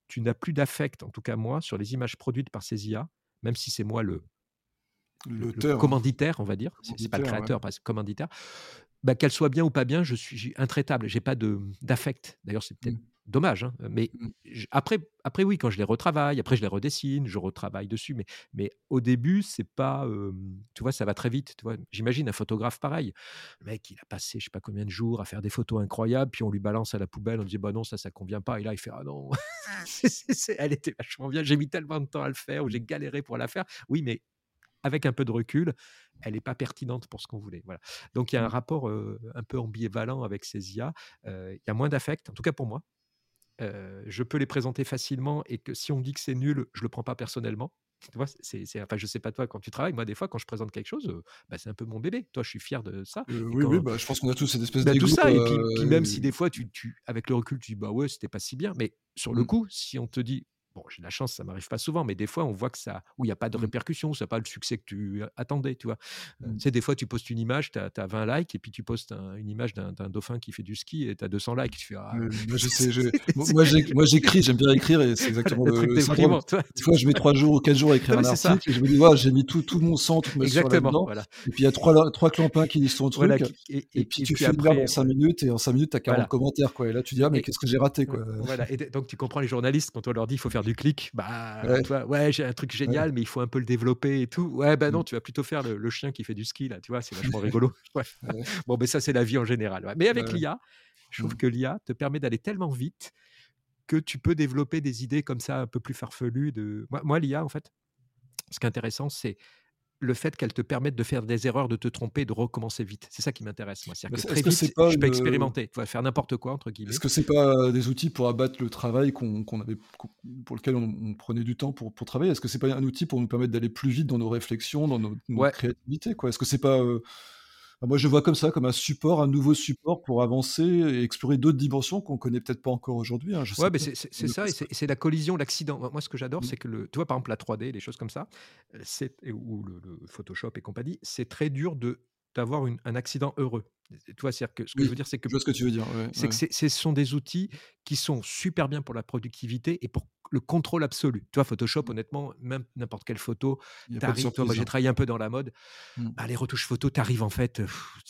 tu n'as plus d'affect, en tout cas moi, sur les images produites par ces IA, même si c'est moi le, le, commanditaire, on va dire. C'est pas le créateur, ouais. commanditaire. Bah, qu'elle soit bien ou pas bien, je suis intraitable. J'ai pas d'affect. D'ailleurs, c'est peut-être mmh. Dommage. Hein, mais mmh. après, après, oui, quand je les retravaille, après je les redessine, je retravaille dessus. Mais, mais au début, c'est pas, tu vois, ça va très vite. Tu vois, j'imagine un photographe pareil. Le mec, il a passé, je sais pas combien de jours à faire des photos incroyables, puis on lui balance à la poubelle, on dit bah non, ça, ça convient pas. Et là, il fait ah non, [laughs] elle était vachement bien. J'ai mis tellement de temps à le faire, ou j'ai galéré pour la faire. Oui, mais avec un peu de recul, elle n'est pas pertinente pour ce qu'on voulait. Voilà. Donc il y a un mmh. rapport un peu ambivalent avec ces IA. Il y a moins d'affect, en tout cas pour moi. Je peux les présenter facilement et que si on dit que c'est nul, je le prends pas personnellement. Tu vois, c'est, enfin, je sais pas toi quand tu travailles. Moi, des fois, quand je présente quelque chose, bah, c'est un peu mon bébé. Toi, je suis fier de ça. oui, oui, bah, je pense qu'on a tous cette espèce bah, de tout ça. Et puis, même si des fois, tu, tu, avec le recul, tu dis bah ouais, c'était pas si bien. Mais sur le mmh. coup, si on te dit Bon, j'ai de la chance, ça m'arrive pas souvent, mais des fois, on voit que ça, où il n'y a pas de mmh. répercussions, ça n'a pas le succès que tu attendais, tu vois? Mmh. tu sais, des fois, tu postes une image, tu as, 20 likes, et puis tu postes une image d'un dauphin qui fait du ski, et tu as 200 likes. Tu fais, ah, moi, j'écris, j'aime bien écrire, et c'est [laughs] exactement le, le truc Des fois, je mets 3 jours ou 4 jours à écrire un article, et je me dis, voilà, j'ai mis tout, tout mon sang, tout mes Exactement, voilà. Et puis, il y a 3, trois clampins qui lisent ton truc, et, puis tu fais après, en 5 minutes, et en 5 minutes, tu as 40 commentaires, quoi. Et là, tu dis, ah, mais qu'est-ce que j'ai raté, quoi. Voilà, et donc tu comprends les journalistes quand on leur dit, il faut faire du clic, bah, ouais, j'ai un truc génial, mais il faut un peu le développer et tout. Ouais, bah non, mmh. tu vas plutôt faire le, chien qui fait du ski, là, tu vois, c'est vachement [laughs] rigolo. Bon, mais ça, c'est la vie en général. Mais avec l'IA, je trouve mmh. que l'IA te permet d'aller tellement vite que tu peux développer des idées comme ça un peu plus farfelues. De... Moi, moi l'IA, en fait, ce qui est intéressant, c'est le fait qu'elle te permette de faire des erreurs, de te tromper, de recommencer vite. C'est ça qui m'intéresse, moi. C'est-à-dire que très vite, je peux expérimenter, tu vas faire n'importe quoi, entre guillemets. Est-ce que c'est pas des outils pour abattre le travail qu'on avait, pour lequel on, prenait du temps pour, pour travailler? Est-ce que c'est pas un outil pour nous permettre d'aller plus vite dans nos réflexions, dans notre, créativité quoi? Est-ce que c'est pas... Euh, Bah, moi, je vois comme ça, comme un support, un nouveau support pour avancer et explorer d'autres dimensions qu'on connaît peut-être pas encore aujourd'hui, hein, Ouais, c'est ça et c'est la collision, l'accident. Moi, ce que j'adore, mmh. c'est que le tu vois, par exemple, la 3D, les choses comme ça, c'est ou le Photoshop et compagnie, c'est très dur de d'avoir un accident heureux. Tu vois, c'est que ce que je veux dire, c'est que ce que tu veux dire. c'est que ce sont des outils qui sont super bien pour la productivité et pour le contrôle absolu. Tu vois, Photoshop, mmh. honnêtement, même n'importe quelle photo, toi, moi j'ai hein. travaillé un peu dans la mode. Mmh. Bah, les retouches photo, t'arrives en fait,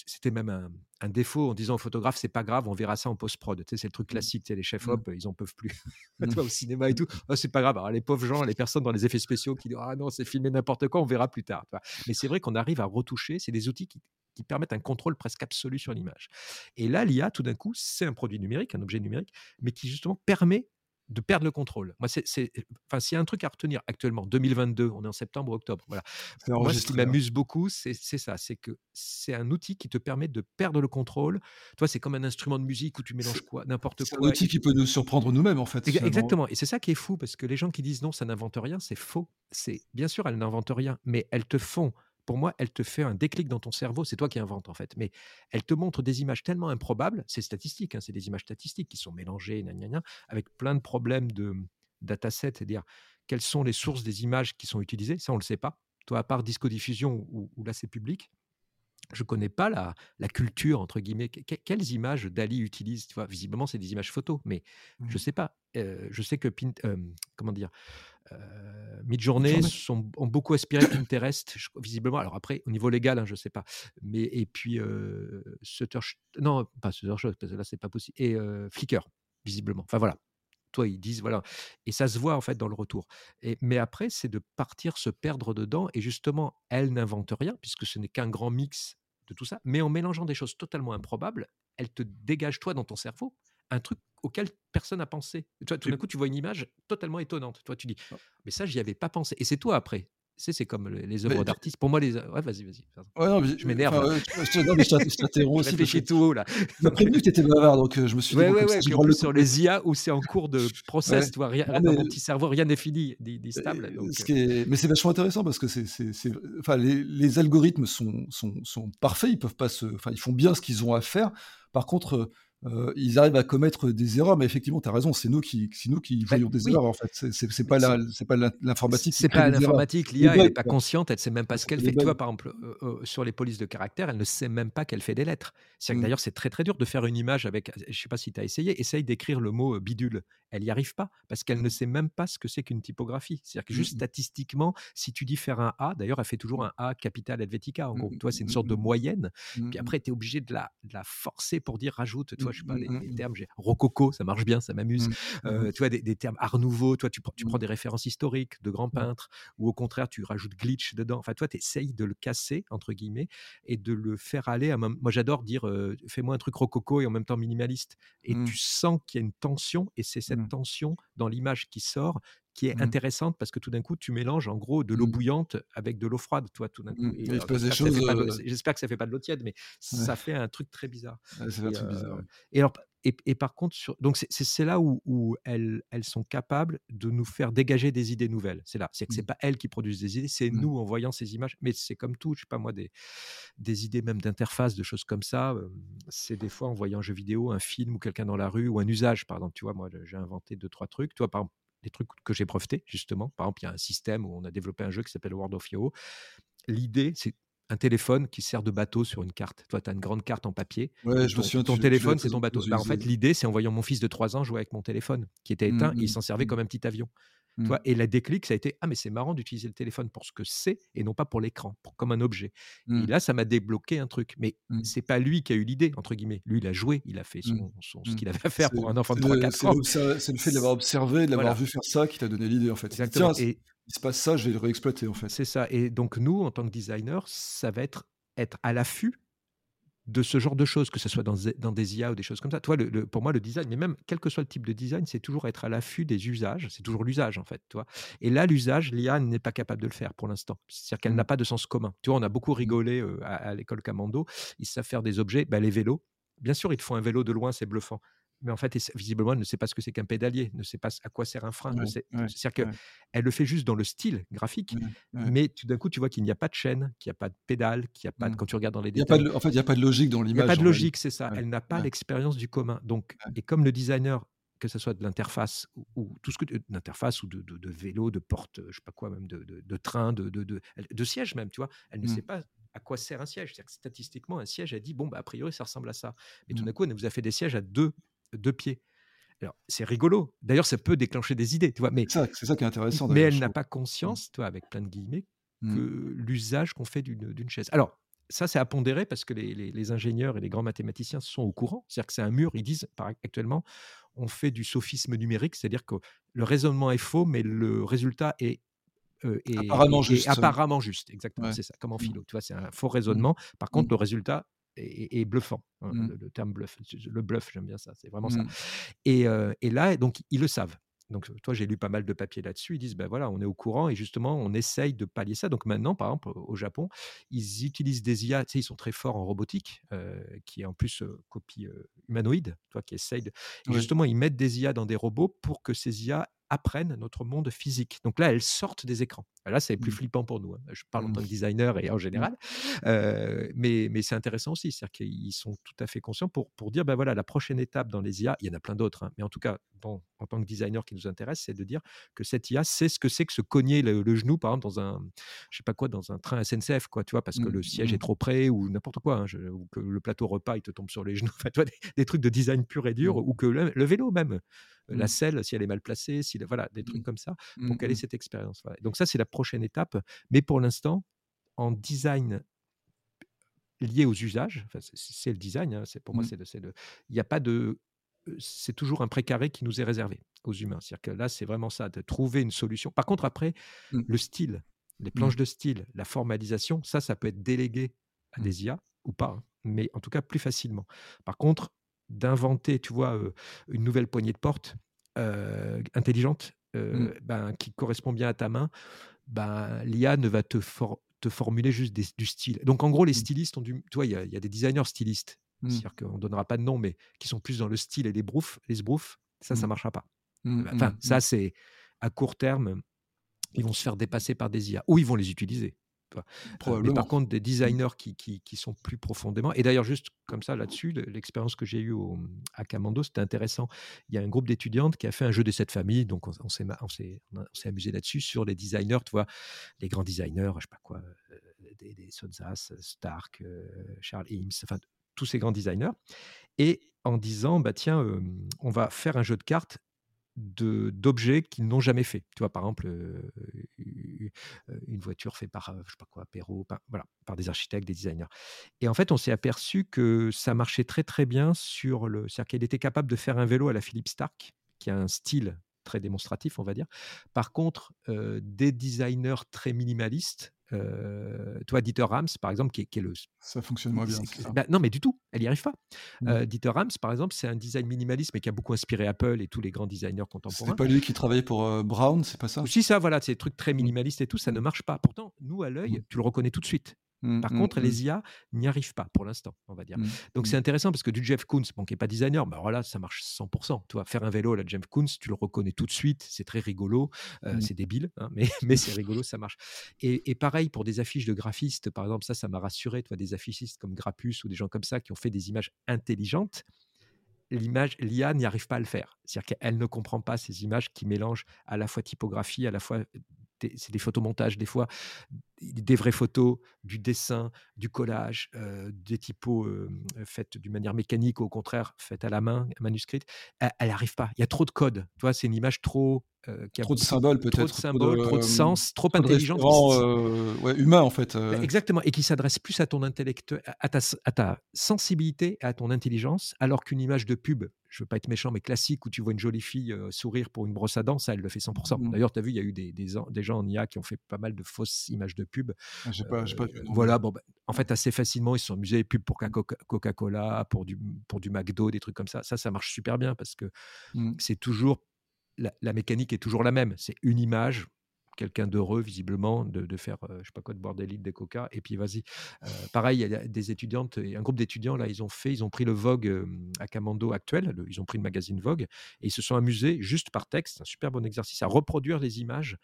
c'était même un, défaut en disant au photographe, c'est pas grave, on verra ça en post-prod. Tu sais, c'est le truc mmh. classique, tu les chefs op, ils en peuvent plus. [laughs] tu vois, au cinéma et tout, oh, c'est pas grave. Alors, les pauvres gens, les personnes dans les effets spéciaux qui disent, ah non, c'est filmé n'importe quoi, on verra plus tard. Mais c'est vrai qu'on arrive à retoucher, c'est des outils qui, qui permettent un contrôle presque absolu sur l'image. Et là, l'IA, tout d'un coup, c'est un produit numérique, un objet numérique, mais qui justement permet de perdre le contrôle. Moi, c'est, enfin, s'il y a un truc à retenir actuellement, 2022, on est en septembre, octobre, voilà. Moi, ce qui m'amuse beaucoup, c'est, ça, c'est que c'est un outil qui te permet de perdre le contrôle. Toi, c'est comme un instrument de musique où tu mélanges quoi, n'importe quoi. C'est un outil qui peut nous surprendre nous-mêmes, en fait. Exactement. Et c'est ça qui est fou, parce que les gens qui disent non, ça n'invente rien, c'est faux. C'est bien sûr, elles n'inventent rien, mais elles te font pour moi, elle te fait un déclic dans ton cerveau. C'est toi qui inventes, en fait. Mais elle te montre des images tellement improbables. C'est statistique, hein, c'est des images statistiques qui sont mélangées, avec plein de problèmes de dataset, c'est-à-dire quelles sont les sources des images qui sont utilisées. Ça, on ne le sait pas. Toi, à part Disco Diffusion, où, là, c'est public, je ne connais pas la, la, culture, entre guillemets. quelles images Dali utilise tu vois, Visiblement, c'est des images photos, mais je ne mmh. sais pas. Euh, je sais que, euh, comment dire, euh, Midjourney sont, ont beaucoup aspiré Pinterest, visiblement. Alors après, au niveau légal, hein, je ne sais pas. Mais, et puis, euh, non, pas Shutterstock, parce que là, c'est pas possible. Et euh, Flickr, visiblement. Enfin voilà. Toi, ils disent, voilà. Et ça se voit, en fait, dans le retour. Et, mais après, c'est de partir se perdre dedans. Et justement, elle n'invente rien, puisque ce n'est qu'un grand mix de tout ça. Mais en mélangeant des choses totalement improbables, elle te dégage, toi, dans ton cerveau, un truc auquel personne n'a pensé. Toi, tout d'un coup, tu vois une image totalement étonnante. Toi, tu dis, mais ça, j'y avais pas pensé. Et c'est toi après. C'est, c'est comme les œuvres d'artistes. Pour moi, les. Ouais, vas-y, vas-y. Ouais, non, je m'énerve. je t'interromps [laughs] aussi. Je réfléchis tout haut, là. Tu m'as prévenu que tu étais bavard, donc euh, je me suis dit. Ouais, ouais, ouais. Puis en plus, sur les IA, où c'est en cours de [laughs] process, tu vois, rien, dans mon petit cerveau, rien n'est fini, ni, stable. Donc... Euh. Mais c'est vachement intéressant parce que c'est. Enfin, les, les algorithmes sont, sont, sont parfaits, ils peuvent pas se. Enfin, ils font bien ce qu'ils ont à faire. Par contre, euh, ils arrivent à commettre des erreurs, mais effectivement, tu as raison, c'est nous qui, nous qui bah, voyons des erreurs, en fait. C'est pas l'informatique. C'est pas l'informatique, l'IA, elle n'est pas consciente, elle ne sait même pas ce qu'elle fait. Tu vois, par exemple, euh, euh, sur les polices de caractère, elle ne sait même pas qu'elle fait des lettres. Mmh. D'ailleurs, c'est très très dur de faire une image avec, je ne sais pas si tu as essayé, essaye d'écrire le mot bidule. Elle n'y arrive pas, parce qu'elle ne sait même pas ce que c'est qu'une typographie. C'est-à-dire que juste mmh. statistiquement, si tu dis faire un A, d'ailleurs, elle fait toujours un A capital Helvetica, en mmh, gros. Toi, c'est une sorte de moyenne. Puis après, tu es obligé de la, de la forcer pour dire rajoute, toi, je sais pas, les, termes rococo, ça marche bien, ça m'amuse. Mmh. Euh, tu vois, des, termes art nouveau, toi, tu, tu prends mmh. des références historiques de grands peintres, ou au contraire, tu rajoutes glitch dedans. Enfin, toi, tu essayes de le casser, entre guillemets, et de le faire aller à Moi, j'adore dire, euh, fais-moi un truc rococo et en même temps minimaliste. Et mmh. tu sens qu'il y a une tension, et c'est cette tension dans l'image qui sort qui est intéressante parce que tout d'un coup, tu mélanges en gros de l'eau bouillante avec de l'eau froide, toi, tout d'un coup. J'espère que ça fait pas de l'eau tiède, mais ça fait un truc très bizarre. ça fait un truc bizarre. Et alors, et, par contre, sur, donc c'est là où, où elles, elles, sont capables de nous faire dégager des idées nouvelles. C'est là. C'est que c'est mmh. pas elles qui produisent des idées, c'est mmh. nous en voyant ces images. Mais c'est comme tout, je sais pas moi, des, des idées même d'interface, de choses comme ça. c'est des fois en voyant un jeu vidéo, un film ou quelqu'un dans la rue ou un usage, par exemple. Tu vois, moi, j'ai inventé deux, trois trucs. Toi, par exemple, des trucs que j'ai brevetés, justement. Par exemple, il y a un système où on a développé un jeu qui s'appelle World of Hero. L'idée, c'est un téléphone qui sert de bateau sur une carte. Toi, tu as une grande carte en papier. Ouais, je ton, ton téléphone, c'est ton bateau. Bah, en fait, l'idée, c'est en voyant mon fils de 3 ans jouer avec mon téléphone qui était mmh, éteint et il mmh, s'en servait mmh. comme un petit avion. Toi, et la déclic, ça a été Ah, mais c'est marrant d'utiliser le téléphone pour ce que c'est et non pas pour l'écran, comme un objet. Et là, ça m'a débloqué un truc. Mais c'est pas lui qui a eu l'idée, entre guillemets. Lui, il a joué, il a fait son, ce qu'il avait à faire pour un enfant de 3-4 ans. C'est le fait de l'avoir observé, de l'avoir vu faire ça qui t'a donné l'idée, en fait. Exactement. et, il se passe ça, je vais le réexploiter, en fait. C'est ça. Et donc, nous, en tant que designer, ça va être être à l'affût de ce genre de choses, que ce soit dans, dans, des IA ou des choses comme ça. Toi, le, pour moi, le design, mais même quel que soit le type de design, c'est toujours être à l'affût des usages. C'est toujours l'usage, en fait. Toi. Et là, l'usage, l'IA n'est pas capable de le faire pour l'instant. C'est-à-dire qu'elle mmh. n'a pas de sens commun. Tu vois, on a beaucoup mmh. rigolé euh, à, l'école Camando. Ils savent faire des objets. Bah, les vélos, bien sûr, ils te font un vélo de loin, c'est bluffant mais en fait, visiblement, elle ne sait pas ce que c'est qu'un pédalier, ne sait pas à quoi sert un frein. C'est-à-dire qu'elle le fait juste dans le style graphique, mais tout d'un coup, tu vois qu'il n'y a pas de chaîne, qu'il n'y a pas de pédale, qu'il n'y a pas de, mmh. quand tu regardes dans les détails. en fait, il n'y a pas de logique dans l'image. Il n'y a pas de logique, c'est ça. Elle n'a pas l'expérience du commun. Donc, et comme le designer que ce soit de l'interface ou, tout ce que d'interface ou de, de, vélo, de porte, je sais pas quoi, même de, train, de, de, siège même, tu vois. Elle ne mmh. sait pas à quoi sert un siège. C'est-à-dire que statistiquement, un siège, elle dit bon, bah, a priori, ça ressemble à ça. Mais tout mmh. d'un coup, elle vous a fait des sièges à deux, deux pieds. Alors, c'est rigolo. D'ailleurs, ça peut déclencher des idées, tu vois. Mais c'est ça, qui est intéressant. Mais elle n'a pas conscience, toi, avec plein de guillemets, que l'usage qu'on fait d'une chaise. Alors, ça, c'est à pondérer parce que les, ingénieurs et les grands mathématiciens sont au courant. C'est-à-dire que c'est un mur, ils disent actuellement, on fait du sophisme numérique, c'est-à-dire que le raisonnement est faux, mais le résultat est apparemment, juste. apparemment juste. Exactement, c'est ça, comme en mmh. philo. Tu vois, c'est un faux mmh. raisonnement. Par contre, mmh. le résultat est, bluffant. Hein, le, terme bluff, le bluff, j'aime bien ça. C'est vraiment ça. Et, et, là, donc, ils le savent. Donc, toi, j'ai lu pas mal de papiers là-dessus. Ils disent, ben voilà, on est au courant et justement, on essaye de pallier ça. Donc maintenant, par exemple, au Japon, ils utilisent des IA. Tu sais, ils sont très forts en robotique, qui est en plus copie humanoïde, toi, qui essaye de. Justement, ils mettent des IA dans des robots pour que ces IA apprennent notre monde physique. Donc là, elles sortent des écrans. Là, c'est plus mmh. flippant pour nous. Hein. Je parle en tant que mmh. designer et en mmh. général, mais, mais c'est intéressant aussi. C'est-à-dire qu'ils sont tout à fait conscients pour, pour dire, ben voilà, la prochaine étape dans les IA, il y en a plein d'autres, hein, mais en tout cas, en tant que designer qui nous intéresse, c'est de dire que cette IA sait ce que c'est que se cogner le, genou, par exemple, dans un, je sais pas quoi, dans un train SNCF, quoi, tu vois, parce que le siège est trop près ou n'importe quoi, hein, ou que le plateau repas, il te tombe sur les genoux, [laughs] tu vois, des, trucs de design pur et dur, ou que le vélo même, la mmh. selle, si elle est mal placée, si, voilà, des trucs mmh. comme ça, pour qu'elle ait mmh. cette expérience. Donc ça, c'est la prochaine étape. Mais pour l'instant, en design lié aux usages, c'est le design, hein, c'est pour moi, c'est le, il n'y a pas de, c'est toujours un précaré qui nous est réservé aux humains. C'est-à-dire que là, c'est vraiment ça, de trouver une solution. Par contre, après, le style, les planches de style, la formalisation, ça, ça peut être délégué à des IA ou pas, hein, mais en tout cas plus facilement. Par contre, d'inventer, tu vois, une nouvelle poignée de porte intelligente, mmh. ben, qui correspond bien à ta main, ben, l'IA ne va te, te formuler juste du style. Donc en gros, les mmh. stylistes ont du... Tu vois, il y, a des designers stylistes, mmh. c'est-à-dire qu'on ne donnera pas de nom, mais qui sont plus dans le style et les broufs, les sbroufs, ça, ça ne marchera pas. Enfin, ça, c'est à court terme, ils vont se faire dépasser par des IA, ou ils vont les utiliser. Mais par contre, des designers qui, qui, sont plus profondément. Et d'ailleurs, juste comme ça, là-dessus, l'expérience que j'ai eue au, à Camando, c'était intéressant. Il y a un groupe d'étudiantes qui a fait un jeu des sept familles. Donc, on, on s'est amusé là-dessus sur les designers, tu vois, les grands designers, je sais pas quoi, euh, des, des Sozas, Stark, euh, Charles Eames, enfin, tous ces grands designers. Et en disant, bah tiens, euh, on va faire un jeu de cartes d'objets qu'ils n'ont jamais fait. Tu vois, par exemple, une voiture faite par, je sais pas quoi, Perrault, par, voilà, par des architectes, des designers. Et en fait, on s'est aperçu que ça marchait très très bien sur le. C'est-à-dire qu'elle était capable de faire un vélo à la Philippe Stark, qui a un style très démonstratif, on va dire. Par contre, des designers très minimalistes euh, toi, Dieter Rams, par exemple, qui est, le. Ça fonctionne moins bien. Bah, non, mais du tout, elle n'y arrive pas. Mmh. Euh, Dieter Rams, par exemple, c'est un design minimaliste, mais qui a beaucoup inspiré Apple et tous les grands designers contemporains. C'est pas lui qui travaillait pour euh, Brown, c'est pas ça? Si, ça, voilà, c'est des trucs très mmh. minimalistes et tout, ça ne marche pas. Pourtant, nous, à l'œil, mmh. tu le reconnais tout de suite. Mmh, Par mmh, contre, mmh. les IA n'y arrivent pas pour l'instant, on va dire. Donc c'est intéressant parce que du Jeff Koons, bon, qui n'est pas designer, bah voilà, ça marche 100%. Tu vois, faire un vélo à la Jeff Koons, tu le reconnais tout de suite, c'est très rigolo, euh, c'est débile, hein, mais, [laughs] mais c'est rigolo, ça marche. Et, pareil pour des affiches de graphistes, par exemple, ça, ça m'a rassuré, tu vois, des affichistes comme Grappus ou des gens comme ça qui ont fait des images intelligentes l'image, l'IA n'y arrive pas à le faire. C'est-à-dire qu'elle ne comprend pas ces images qui mélangent à la fois typographie, à la fois c'est des photomontages des fois, des vraies photos, du dessin, du collage, euh, des typos euh, faites d'une manière mécanique ou au contraire faites à la main, manuscrites. Elle n'arrive pas. Il y a trop de code. Tu vois, c'est une image trop euh, qui a trop de symboles peut-être, trop de symboles, trop de, sens, trop intelligent, ouais, humain en fait. Bah, exactement, et qui s'adresse plus à ton intellect, à ta, à ta sensibilité, à ton intelligence, alors qu'une image de pub je veux pas être méchant, mais classique, où tu vois une jolie fille sourire pour une brosse à dents, ça, elle le fait 100%. Mmh. D'ailleurs, tu as vu, il y a eu des, des, gens en IA qui ont fait pas mal de fausses images de pub. Ah, pas, pas voilà, bon, bah, en fait, assez facilement, ils se sont amusés, pubs pour Coca-Cola, pour du, pour du McDo, des trucs comme ça. Ça, ça marche super bien parce que mmh. c'est toujours, la, mécanique est toujours la même. C'est une image quelqu'un d'heureux, visiblement, de, faire, je je sais pas quoi, de boire des litres de coca, et puis vas-y. pareil, il y a des étudiantes, un groupe d'étudiants, là, ils ont fait, ils ont pris le Vogue à Camando actuel, ils ont pris le magazine Vogue, et ils se sont amusés, juste par texte, un super bon exercice, à reproduire les images,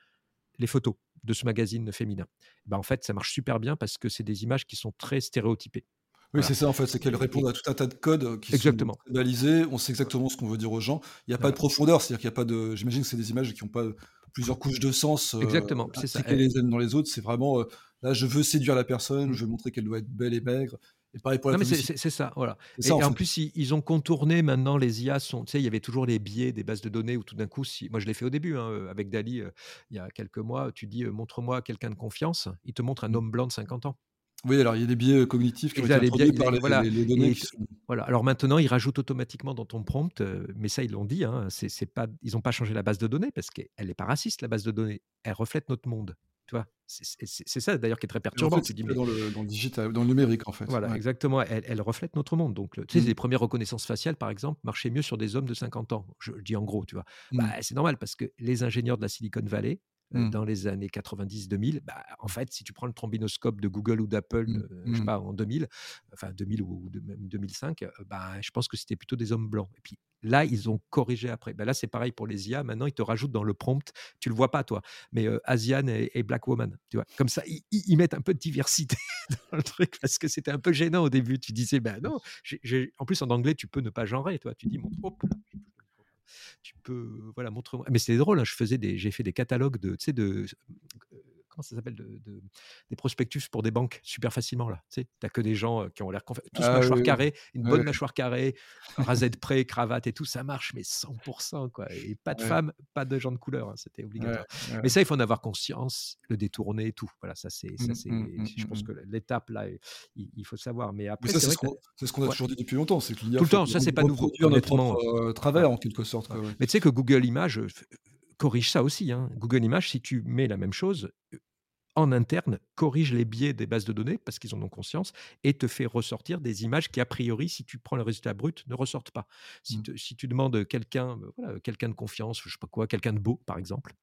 les photos de ce magazine féminin. Ben, en fait, ça marche super bien parce que c'est des images qui sont très stéréotypées. Oui, c'est ça en fait, c'est qu'elles répondent à tout un tas de codes qui exactement. sont balisés. On sait exactement ce qu'on veut dire aux gens. Il n'y a pas de profondeur, c'est-à-dire qu'il n'y a pas de. J'imagine que c'est des images qui n'ont pas plusieurs couches de sens. Euh, exactement, c'est ça. les unes dans les autres, c'est vraiment. Euh, là, je veux séduire la personne, mmh. je veux montrer qu'elle doit être belle et maigre. Et pareil pour la non, mais c'est ça, voilà. et, en, plus, ils, ont contourné maintenant les IA. Sont, tu sais, il y avait toujours les biais des bases de données où tout d'un coup, si, moi je l'ai fait au début hein, euh, avec Dali il y a quelques mois, tu dis montre-moi quelqu'un de confiance, il te montre un mmh. homme blanc de 50 ans. Oui, alors il y a des biais cognitifs qui ont été introduits par les, voilà, les, données. Voilà. Alors maintenant, ils rajoutent automatiquement dans ton prompt, mais ça ils l'ont dit. Hein, c'est pas, ils n'ont pas changé la base de données parce qu'elle n'est pas raciste la base de données. Elle reflète notre monde. Tu vois, c'est ça d'ailleurs qui est très perturbant. En fait, dans, le, dans, le, digital, dans le numérique en fait. Voilà, exactement. Elle, elle, reflète notre monde. Donc, tu sais, mmh. les premières reconnaissances faciales, par exemple, marchaient mieux sur des hommes de 50 ans. Je, dis en gros, tu vois. Bah, mmh. c'est normal parce que les ingénieurs de la Silicon Valley, Mmh. dans les années 90-2000, bah, en fait, si tu prends le trombinoscope de Google ou d'Apple, euh, je sais pas, en 2000, enfin 2000 ou même 2005, bah, je pense que c'était plutôt des hommes blancs. Et puis là, ils ont corrigé après. Bah, là, c'est pareil pour les IA. Maintenant, ils te rajoutent dans le prompt, tu le vois pas, toi, mais Asian et, Black Woman. Tu vois, comme ça, ils, mettent un peu de diversité [laughs] dans le truc parce que c'était un peu gênant au début. Tu disais, ben non, en plus en anglais, tu peux ne pas genrer, toi. Tu dis, mon, tu peux, voilà, montre-moi. Mais c'était drôle, hein, je des, j'ai fait des catalogues de, de, comment ça s'appelle, de, des prospectus pour des banques super facilement là. Tu sais, t'as que des gens qui ont l'air tous ah, mâchoire carrée, une bonne mâchoire carrée, rasé de près, cravate et tout, ça marche, mais 100% quoi. Et pas de femmes, pas de gens de couleur, hein, c'était obligatoire. Mais ça, il faut en avoir conscience, le détourner et tout. Voilà, ça c'est, ça mmh, c'est, mmh, je pense mmh, que l'étape là, il, faut savoir. Mais après, c'est, ce qu'on a toujours dit depuis longtemps, c'est que tout le temps, ça c'est pas nouveau. Notre propre travers en quelque sorte. Mais tu sais que Google Images corrige ça aussi. Hein. Google Images, si tu mets la même chose, en interne, corrige les biais des bases de données parce qu'ils en ont conscience et te fait ressortir des images qui, a priori, si tu prends le résultat brut, ne ressortent pas. Si, mmh. tu demandes quelqu'un voilà, quelqu'un de confiance, je sais pas quoi, quelqu'un de beau, par exemple,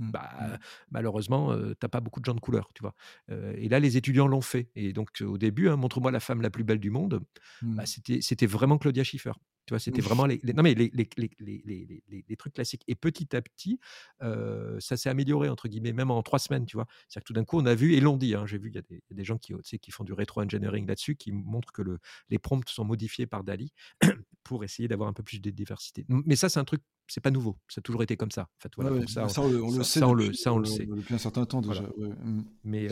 Mmh. Bah, mmh. malheureusement, tu t'as pas beaucoup de gens de couleur, tu vois. et là, les étudiants l'ont fait. Et donc, au début, hein, montre-moi la femme la plus belle du monde. Bah, c'était, c'était vraiment Claudia Schiffer. Tu vois, c'était vraiment les, non mais les, les, les, les, trucs classiques. Et petit à petit, ça s'est amélioré entre guillemets, même en trois semaines, tu vois. C'est-à-dire que tout d'un coup, on a vu et l'ont dit. Hein, j'ai vu, il y, a des gens qui, qui font du rétro-engineering là-dessus, qui montrent que le, les prompts sont modifiés par Dali [clears throat] pour essayer d'avoir un peu plus de diversité. Mais ça, c'est un truc c'est pas nouveau, ça a toujours été comme ça. En fait, voilà, ça, on, le sait. Ça, on le, ça, on le sait. Depuis un certain temps déjà. Mmh. Mais,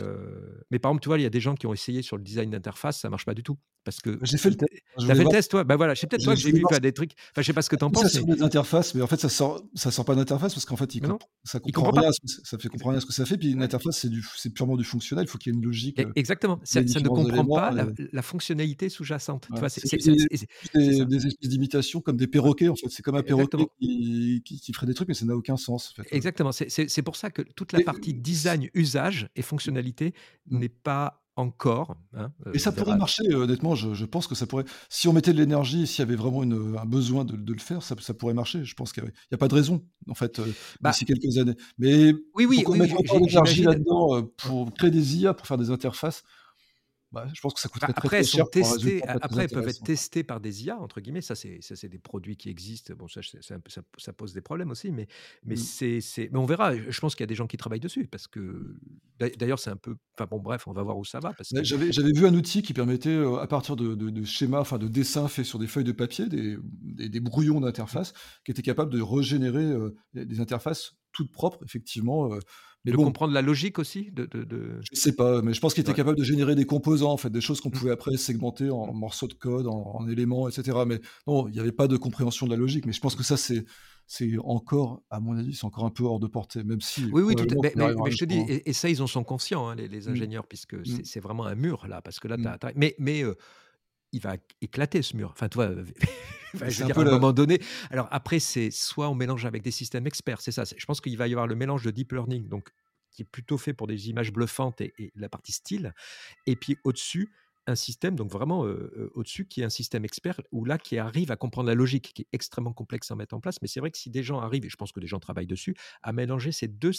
mais par exemple, tu vois, il y a des gens qui ont essayé sur le design d'interface, ça marche pas du tout. Parce que j'ai fait le test. T'as fait le test, toi? Bah voilà, c'est peut-être toi que j'ai vu des trucs. Enfin, je sais pas ce que t'en penses. Ça mais... sort des interfaces, mais en fait, ça sort, ça sort pas d'interface parce qu'en fait, il, ça comprend, rien. Ça fait comprendre rien à ce que ça fait. Puis une interface, c'est purement du fonctionnel. Il faut qu'il y ait une logique. Exactement. Ça, ne comprend pas la, fonctionnalité sous-jacente. C'est des espèces d'imitations comme des perroquets. En fait, c'est comme un perroquet qui ferait des trucs, mais ça n'a aucun sens. Exactement. C'est pour ça que toute la partie design, usage et fonctionnalité mmh. n'est pas encore. Hein, et ça pourrait marcher, euh, honnêtement, je, pense que ça pourrait. Si on mettait de l'énergie, s'il y avait vraiment une, un besoin de, le faire, ça, ça, pourrait marcher. Je pense qu'il n'y a, pas de raison, en fait, euh, bah d'ici quelques années. Mais oui, oui, l'énergie là-dedans, euh, pour créer des IA, pour faire des interfaces, bah, je pense que ça coûterait bah, après, très, cher. Testés, après, ils peuvent être testés par des IA, entre guillemets. Ça, c'est, ça, c'est des produits qui existent. Bon, ça, ça, ça, pose des problèmes aussi, mais, mais, mmh. c'est, c'est, mais on verra. Je pense qu'il y a des gens qui travaillent dessus, parce que d'ailleurs, c'est un peu. Enfin bon, bref, on va voir où ça va. Parce que... j'avais, j'avais vu un outil qui permettait, à partir de, de, schémas, enfin de dessins faits sur des feuilles de papier, des, des, brouillons d'interface, qui étaient capables de régénérer des interfaces toutes propres, effectivement. Mais de comprendre la logique aussi de, de, de... Je sais pas, mais je pense qu'il était capable de générer des composants, en fait, des choses qu'on mmh. pouvait après segmenter en mmh. morceaux de code, en, éléments, etc. Mais non, il n'y avait pas de compréhension de la logique. Mais je pense que ça, c'est c'est encore, à mon avis, c'est encore un peu hors de portée, même si. Oui, oui, tout mais, mais, je te dis, et, ça, ils en sont conscients, hein, les, les, mmh. ingénieurs, puisque c'est vraiment un mur là, parce que là, as, mais, mais euh, il va éclater ce mur. Enfin, tu vois, [laughs] je veux dire, à un moment donné. Alors après, c'est soit on mélange avec des systèmes experts, c'est ça. Je pense qu'il va y avoir le mélange de deep learning, donc qui est plutôt fait pour des images bluffantes et, la partie style, et puis au-dessus un système, donc vraiment au-dessus, qui est un système expert, ou là, qui arrive à comprendre la logique, qui est extrêmement complexe à mettre en place. Mais c'est vrai que si des gens arrivent, et je pense que des gens travaillent dessus, à mélanger ces deux,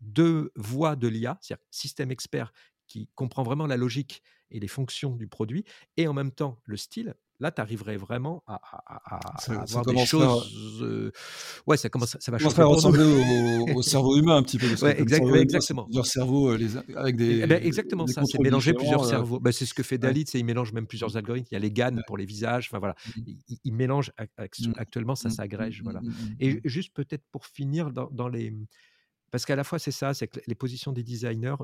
deux voies de l'IA, c'est-à-dire système expert qui comprend vraiment la logique et les fonctions du produit, et en même temps le style, là, tu arriverais vraiment à, avoir des choses. Euh, ouais, ça commence, ça va changer. ressembler [laughs] au, cerveau humain un petit peu. Ouais, exactement. Plusieurs cerveaux euh, avec des. Eh ben, exactement ça. C'est mélanger plusieurs euh, cerveaux. Ben, c'est ce que fait Dalit, c'est il mélange même plusieurs algorithmes. Il y a les GAN pour les visages. Enfin voilà, mmh. il, mélange mmh. actuellement, ça mmh. s'agrège. Voilà. Et juste peut-être pour finir dans les parce qu'à la fois c'est ça, c'est que les positions des designers,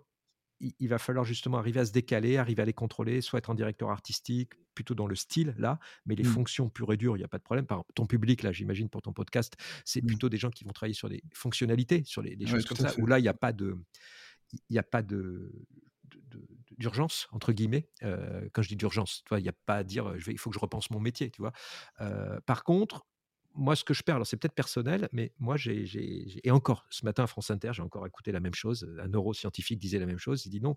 il, va falloir justement arriver à se décaler, arriver à les contrôler, soit être en directeur artistique, plutôt dans le style, là, mais les mmh. fonctions pures et dures, il n'y a pas de problème. Par ton public, là, j'imagine, pour ton podcast, c'est mmh. plutôt des gens qui vont travailler sur des fonctionnalités, sur les, des choses comme ça, où là, il n'y a pas de. Il n'y a pas de, d'urgence entre guillemets euh, quand je dis d'urgence il n'y a pas à dire je vais, il faut que je repense mon métier tu vois euh, par contre moi, ce que je perds, alors c'est peut-être personnel, mais moi, j'ai, et encore, ce matin à France Inter, j'ai encore écouté la même chose. Un neuroscientifique disait la même chose. Il dit non.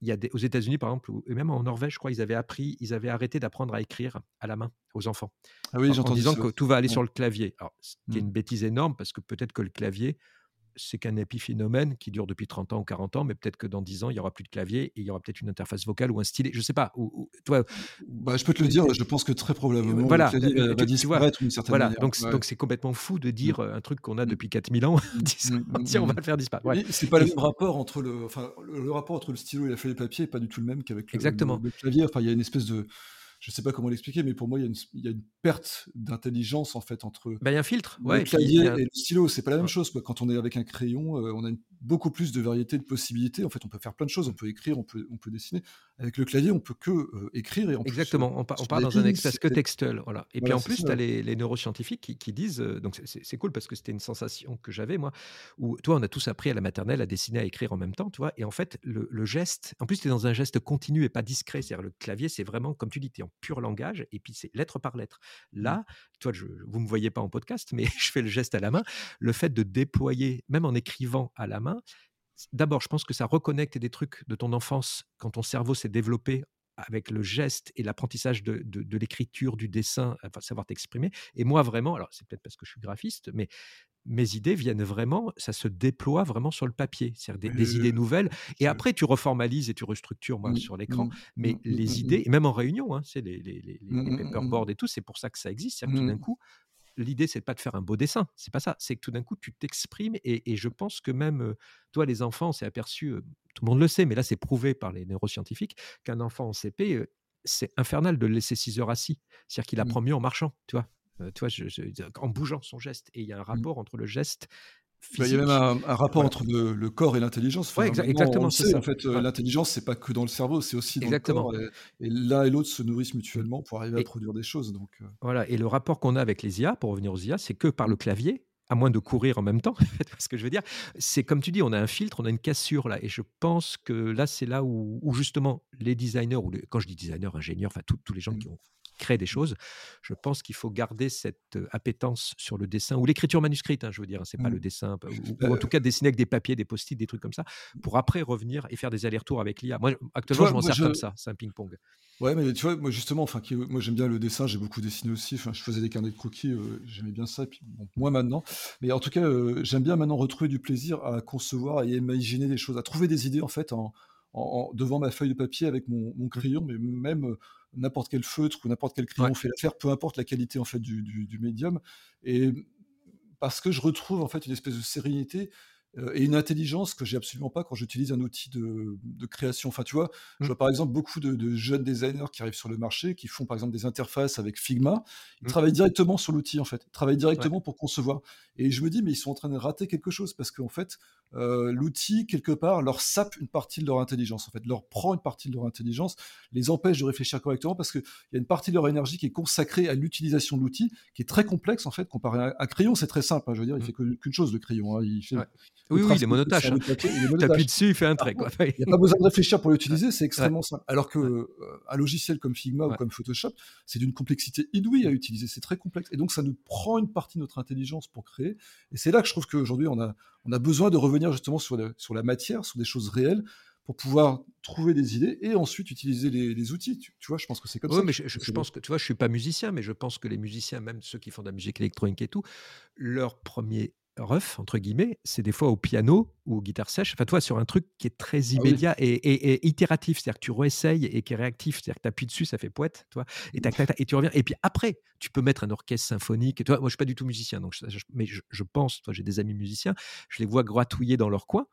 Il y a des, aux États-Unis, par exemple, et même en Norvège, je crois, ils avaient appris, ils avaient arrêté d'apprendre à écrire à la main aux enfants. Ah oui, en, en disant que tout va aller sur le clavier. Alors, c'est mmh. une bêtise énorme parce que peut-être que le clavier, c'est qu'un épiphénomène qui dure depuis 30 ans ou 40 ans, mais peut-être que dans 10 ans, il n'y aura plus de clavier et il y aura peut-être une interface vocale ou un stylet. Je ne sais pas. Ou, toi, bah, je peux te le dire, je pense que très probablement, voilà, le clavier va, disparaître d'une certaine voilà, Donc, donc c'est complètement fou de dire mmh. un truc qu'on a mmh. depuis 4000 [laughs] ans, mmh, tiens, on va le faire disparaître. Ouais. C'est pas le même rapport entre le, enfin, le rapport entre le stylo et la feuille de papier n'est pas du tout le même qu'avec le, le, clavier. Enfin, il y a une espèce de je sais pas comment l'expliquer, mais pour moi, il y a une, perte d'intelligence en fait entre bah, y a un filtre, le clavier et, le stylo. C'est pas la même chose. Quoi. Quand on est avec un crayon, euh, on a beaucoup plus de variété de possibilités. En fait, on peut faire plein de choses. On peut écrire, on peut, on peut dessiner. Avec le clavier, on peut que euh, écrire et en Exactement. on, on parle dans un espace que textuel. Voilà. Et puis en plus, tu as les, neuroscientifiques qui, disent, euh, donc c'est cool parce que c'était une sensation que j'avais moi, où toi, on a tous appris à la maternelle à dessiner, à écrire en même temps, tu vois. Et en fait, le, le geste, en plus, tu es dans un geste continu et pas discret. C'est-à-dire le clavier, c'est vraiment, comme tu dis, pur langage et puis c'est lettre par lettre. Mmh. Là, toi, je, vous me voyez pas en podcast, mais [laughs] je fais le geste à la main. Le fait de déployer, même en écrivant à la main, d'abord, je pense que ça reconnecte des trucs de ton enfance quand ton cerveau s'est développé avec le geste et l'apprentissage de, de, l'écriture, du dessin, enfin, savoir t'exprimer. Et moi, vraiment, alors c'est peut-être parce que je suis graphiste, mais mes idées viennent vraiment, ça se déploie vraiment sur le papier, c'est-à-dire des, idées nouvelles. Et après, tu reformalises et tu restructures moi, mmh, sur l'écran. Mmh, mais mmh, les idées, et même en réunion, hein, c'est les, les, les, les paperboards et tout, c'est pour ça que ça existe. C'est-à-dire que tout d'un coup, l'idée, c'est pas de faire un beau dessin, c'est pas ça. C'est que tout d'un coup, tu t'exprimes et, je pense que même toi, les enfants, c'est aperçu, tout le monde le sait, mais là, c'est prouvé par les neuroscientifiques qu'un enfant en CP, c'est infernal de le laisser 6 heures assis. C'est-à-dire qu'il apprend mieux en marchant, tu vois? Tu vois, en bougeant son geste. Et il y a un mmh. rapport entre le geste bah, il y a même un, rapport entre le, corps et l'intelligence. exactement. En fait, euh, l'intelligence, c'est pas que dans le cerveau, c'est aussi dans exactement. le corps. Et, l'un et l'autre se nourrissent mutuellement pour arriver à produire des choses. Donc, euh. Voilà. Et le rapport qu'on a avec les IA, pour revenir aux IA, c'est que par le clavier, à moins de courir en même temps, [laughs] ce que je veux dire, c'est comme tu dis, on a un filtre, on a une cassure là, et je pense que là, c'est là où, justement les designers, ou quand je dis designers, ingénieurs, enfin tous les gens mmh. qui ont créer des choses. Je pense qu'il faut garder cette appétence sur le dessin ou l'écriture manuscrite, hein, je veux dire, c'est pas le mmh. dessin, ou, en tout cas dessiner avec des papiers, des post-it, des trucs comme ça, pour après revenir et faire des allers-retours avec l'IA. Moi, actuellement, je m'en sers comme ça, c'est un ping-pong. Ouais, mais tu vois, moi justement, enfin, moi j'aime bien le dessin, j'ai beaucoup dessiné aussi. Enfin, je faisais des carnets de croquis, j'aimais bien ça. Puis bon, moi maintenant, mais en tout cas, j'aime bien maintenant retrouver du plaisir à concevoir et à imaginer des choses, à trouver des idées en fait en, devant ma feuille de papier avec mon, mon crayon, mais même n'importe quel feutre ou n'importe quel crayon fait l'affaire, peu importe la qualité en fait du, du, médium. Et parce que je retrouve en fait une espèce de sérénité et une intelligence que j'ai absolument pas quand j'utilise un outil de, de, création. Enfin, tu vois, je mmh. vois par exemple beaucoup de, jeunes designers qui arrivent sur le marché, qui font par exemple des interfaces avec Figma. Ils mmh. travaillent directement sur l'outil, en fait. Ils travaillent directement pour concevoir. Et je me dis, mais ils sont en train de rater quelque chose parce qu'en fait, euh, l'outil, quelque part, leur sape une partie de leur intelligence, en fait, leur prend une partie de leur intelligence, les empêche de réfléchir correctement parce qu'il y a une partie de leur énergie qui est consacrée à l'utilisation de l'outil, qui est très complexe, en fait, comparé à un crayon, c'est très simple. Hein, je veux dire, il mmh. fait qu'une chose, le crayon. Hein, il fait, oui, oui, il est monotache. Hein. Tu appuies dessus, il fait un trait. Il n'y a pas besoin de réfléchir pour l'utiliser, c'est extrêmement simple. Alors que euh, un logiciel comme Figma ou comme Photoshop, c'est d'une complexité inouïe à utiliser, c'est très complexe. Et donc, ça nous prend une partie de notre intelligence pour créer. Et c'est là que je trouve qu'aujourd'hui, on a, on a besoin de revenir justement sur, sur la matière, sur des choses réelles, pour pouvoir trouver des idées et ensuite utiliser les, outils. Tu, vois, je pense que c'est comme ça. mais je, pense que, tu vois, je suis pas musicien, mais je pense que les musiciens, même ceux qui font de la musique électronique et tout, leur premier rough, entre guillemets, c'est des fois au piano ou aux guitares sèches. Enfin, toi, sur un truc qui est très ah immédiat et, itératif, c'est-à-dire que tu réessayes et qui est réactif, c'est-à-dire que tu appuies dessus, ça fait poète, toi, et, et tu reviens. Et puis après, tu peux mettre un orchestre symphonique. Et toi, moi, je suis pas du tout musicien, donc mais je, pense, toi, j'ai des amis musiciens, je les vois gratouiller dans leur coin.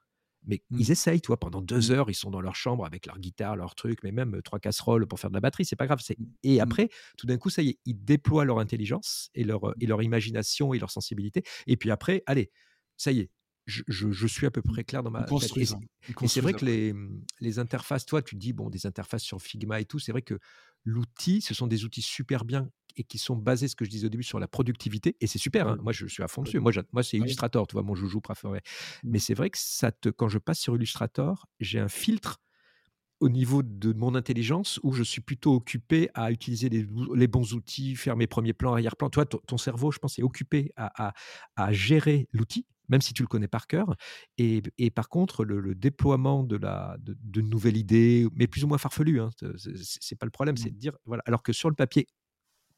Mais mmh. ils essayent, toi, pendant deux mmh. heures, ils sont dans leur chambre avec leur guitare, leur truc, mais même trois casseroles pour faire de la batterie, c'est pas grave. Et mmh. après, tout d'un coup, ça y est, ils déploient leur intelligence et leur, et leur imagination et leur sensibilité. Et puis après, allez, ça y est, je, je, suis à peu près clair dans ma tête. Et, c'est vrai que les, les, interfaces, toi, tu dis, bon, des interfaces sur Figma et tout, c'est vrai que l'outil, ce sont des outils super bien et qui sont basés, ce que je disais au début, sur la productivité. Et c'est super. Hein. Moi, je suis à fond dessus. Moi, moi c'est Illustrator, tu vois, mon joujou préféré. Mais c'est vrai que ça te, quand je passe sur Illustrator, j'ai un filtre au niveau de mon intelligence où je suis plutôt occupé à utiliser les, bons outils, faire mes premiers plans, arrière-plans. Toi, ton, cerveau, je pense, est occupé à, à, gérer l'outil, même si tu le connais par cœur. Et, et par contre, le, déploiement de, la, de, nouvelles idées, mais plus ou moins farfelues, hein, c'est pas le problème, c'est mmh. de dire, voilà, alors que sur le papier,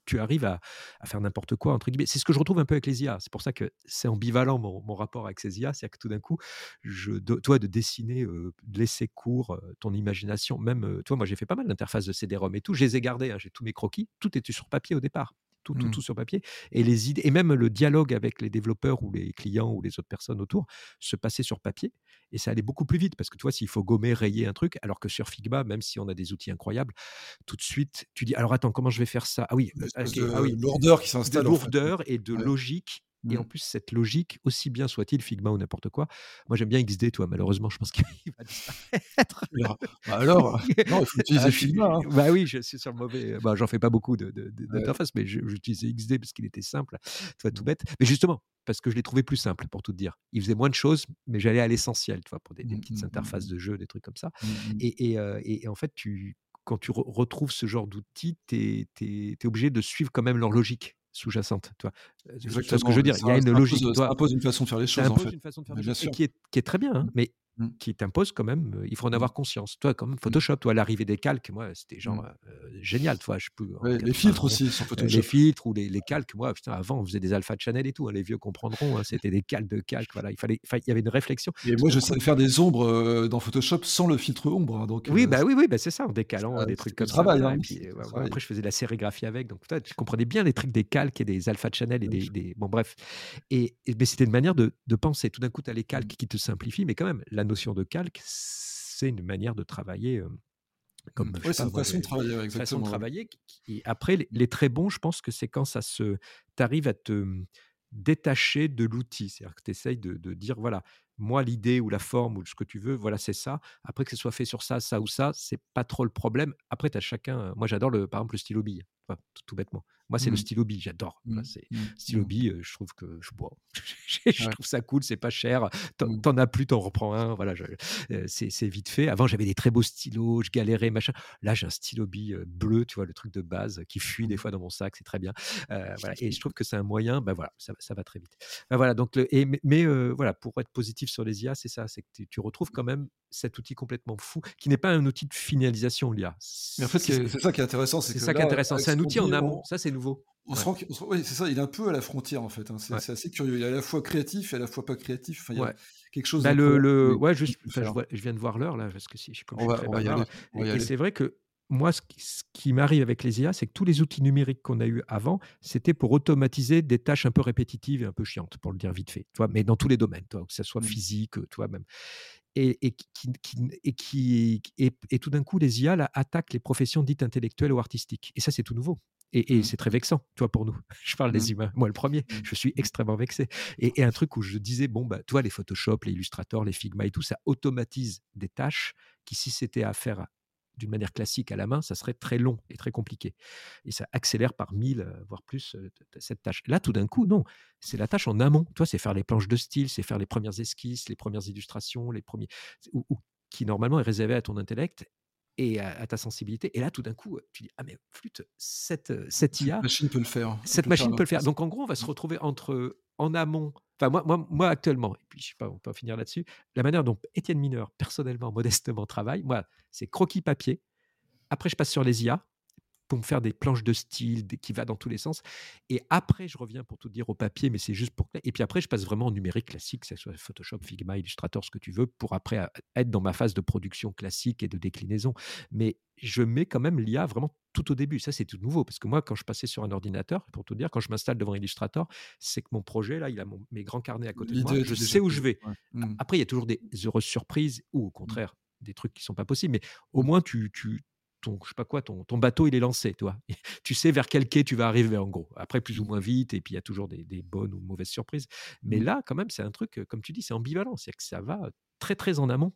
tu arrives à, faire n'importe quoi, entre guillemets. C'est ce que je retrouve un peu avec les IA. C'est pour ça que c'est ambivalent mon, rapport avec ces IA. C'est que tout d'un coup, je, toi, de dessiner, de laisser court ton imagination, même, toi, moi, j'ai fait pas mal d'interfaces de CD-ROM et tout. Je les ai gardés, hein, j'ai tous mes croquis. Tout était sur papier au départ tout, tout, mmh. tout sur papier. Et les idées, et même le dialogue avec les développeurs ou les clients ou les autres personnes autour se passait sur papier. Et ça allait beaucoup plus vite parce que toi, s'il faut gommer, rayer un truc, alors que sur Figma, même si on a des outils incroyables, tout de suite, tu dis alors attends, comment je vais faire ça? Ah oui, euh, ah oui, lourdeur qui s'installe. De lourdeur et de logique et en mmh. plus, cette logique, aussi bien soit-il Figma ou n'importe quoi, moi j'aime bien XD, toi, malheureusement, je pense qu'il [laughs] va disparaître. Bah alors, [laughs] [laughs] non, il faut utiliser ah, Figma. Hein. Bah oui, je suis sur le mauvais. Bah, J'en fais pas beaucoup d'interface, mais j'utilisais XD parce qu'il était simple, tu tout mmh. bête. Mais justement, parce que je l'ai trouvé plus simple, pour tout dire. Il faisait moins de choses, mais j'allais à l'essentiel, tu vois, pour des, mmh, petites interfaces de jeu, des trucs comme ça. Et, et, en fait, tu, quand tu retrouves ce genre d'outils, tu es, obligé de suivre quand même leur logique sous-jacente. Tu vois, ce que je veux dire? Il y a une logique. Ça impose une façon de faire les choses. Ça impose une façon de faire les choses qui est, qui est, très bien, hein, mais Mmh. qui t'impose quand même, il faut en mmh. avoir conscience. Toi, comme mmh. Photoshop, toi, l'arrivée des calques, moi, c'était genre génial. Toi, je peux. les filtres aussi sur Photoshop. Les filtres ou les, les calques, moi, putain, avant, on faisait des alpha channel et tout. Hein, les vieux comprendront. Hein, c'était des calques de calques. Voilà, il fallait, il y avait une réflexion. Et moi, je savais faire des ombres dans Photoshop sans le filtre ombre. Hein, donc, oui, bah oui, oui, bah c'est ça, en décalant des trucs comme travail, ça. puis, après, je faisais de la sérigraphie avec. Donc, toi, tu comprenais bien les trucs des calques et des alpha channel et des, bon, bref. Et, mais c'était une manière de, de penser. Tout d'un coup, tu as les calques qui te simplifient, mais quand même, la notion de calque c'est une manière de travailler. comme mmh. c'est une façon de travailler, exactement. Façon de travailler. Et après, les, très bons, je pense que c'est quand ça se, t'arrives à te mmh, détacher de l'outil, c'est-à-dire que tu essayes de, de, dire voilà, moi l'idée ou la forme ou ce que tu veux, voilà c'est ça. Après que ce soit fait sur ça, ça ou ça, c'est pas trop le problème. Après tu as chacun. Moi j'adore le, par exemple le stylo bille, tout, bêtement. Moi, c'est le mmh. stylo bille, j'adore. Mmh. C'est mmh. stylo bille, je trouve que je, bois. [laughs] je trouve ça cool, c'est pas cher. T'en as plus, t'en reprends un. Voilà, c'est vite fait. Avant, j'avais des très beaux stylos, je galérais, machin. Là, j'ai un stylo bille bleu, tu vois, le truc de base qui fuit des fois dans mon sac, c'est très bien. voilà. Et je trouve [laughs] que c'est un moyen, ben voilà, ça, ça va très vite. Ben voilà, donc le, et, mais voilà, pour être positif sur les IA, c'est ça, c'est que tu retrouves quand même cet outil complètement fou, qui n'est pas un outil de finalisation, l'IA. Mais en fait, c'est ça qui est intéressant. C'est ça qui est intéressant. C'est un outil en amont. Ça, c'est nouveau. On se rend, oui, c'est ça. Il est un peu à la frontière en fait. Hein. C'est assez curieux. Il est à la fois créatif et à la fois pas créatif. il y a quelque chose. Bah, le, le... Ouais, je, je, viens de voir l'heure là parce que si je, on va, et c'est vrai que moi, ce qui, m'arrive avec les IA, c'est que tous les outils numériques qu'on a eu avant, c'était pour automatiser des tâches un peu répétitives et un peu chiantes, pour le dire vite fait. Toi, mais dans tous les domaines, toi, que ce soit mmh. physique, toi-même et, et, qui, et, qui, et, tout d'un coup, les IA là, attaquent les professions dites intellectuelles ou artistiques. Et ça, c'est tout nouveau. Et, mmh. c'est très vexant, toi, pour nous. [laughs] Je parle des mmh. humains, moi le premier. Mmh. Je suis extrêmement vexé. Et, un truc où je disais, bon, bah, toi, les Photoshop, les Illustrator, les Figma et tout, ça automatise des tâches qui, si c'était à faire d'une manière classique à la main, ça serait très long et très compliqué. Et ça accélère par mille, euh, voire plus, euh, cette tâche. Là, tout d'un coup, non. C'est la tâche en amont. Toi, c'est faire les planches de style, c'est faire les premières esquisses, les premières illustrations, les premiers. Qui normalement est réservé à ton intellect et à, ta sensibilité. Et là, tout d'un coup, tu dis Ah, mais flûte, cette, euh, cette IA. Cette machine peut le faire. Cette machine peut le faire. Donc, en gros, on va se retrouver entre en amont Enfin, moi, moi, moi, actuellement, et puis je sais pas, on peut en finir là-dessus, la manière dont Étienne Mineur, personnellement, modestement, travaille, moi, c'est croquis papier. Après, je passe sur les IA pour me faire des planches de style qui va dans tous les sens. Et après, je reviens pour tout dire au papier, mais c'est juste pour. Et puis après, je passe vraiment en numérique classique, que ce soit Photoshop, Figma, Illustrator, ce que tu veux, pour après être dans ma phase de production classique et de déclinaison. Mais je mets quand même l'IA vraiment tout au début. Ça, c'est tout nouveau. Parce que moi, quand je passais sur un ordinateur, pour tout dire, quand je m'installe devant Illustrator, c'est que mon projet, là, il a mes grands carnets à côté de moi. Je sais où je vais. Mmh. Après, il y a toujours des heureuses surprises ou au mmh. contraire, des trucs qui sont pas possibles. Mais au mmh. moins, tu, tu, ton, je sais pas quoi, ton, ton bateau, il est lancé, toi. tu sais vers quel quai tu vas arriver, en gros. Après, plus ou moins vite, et puis il y a toujours des, bonnes ou mauvaises surprises. Mais là, quand même, c'est un truc, comme tu dis, c'est ambivalent. C'est-à-dire que ça va très, très en amont.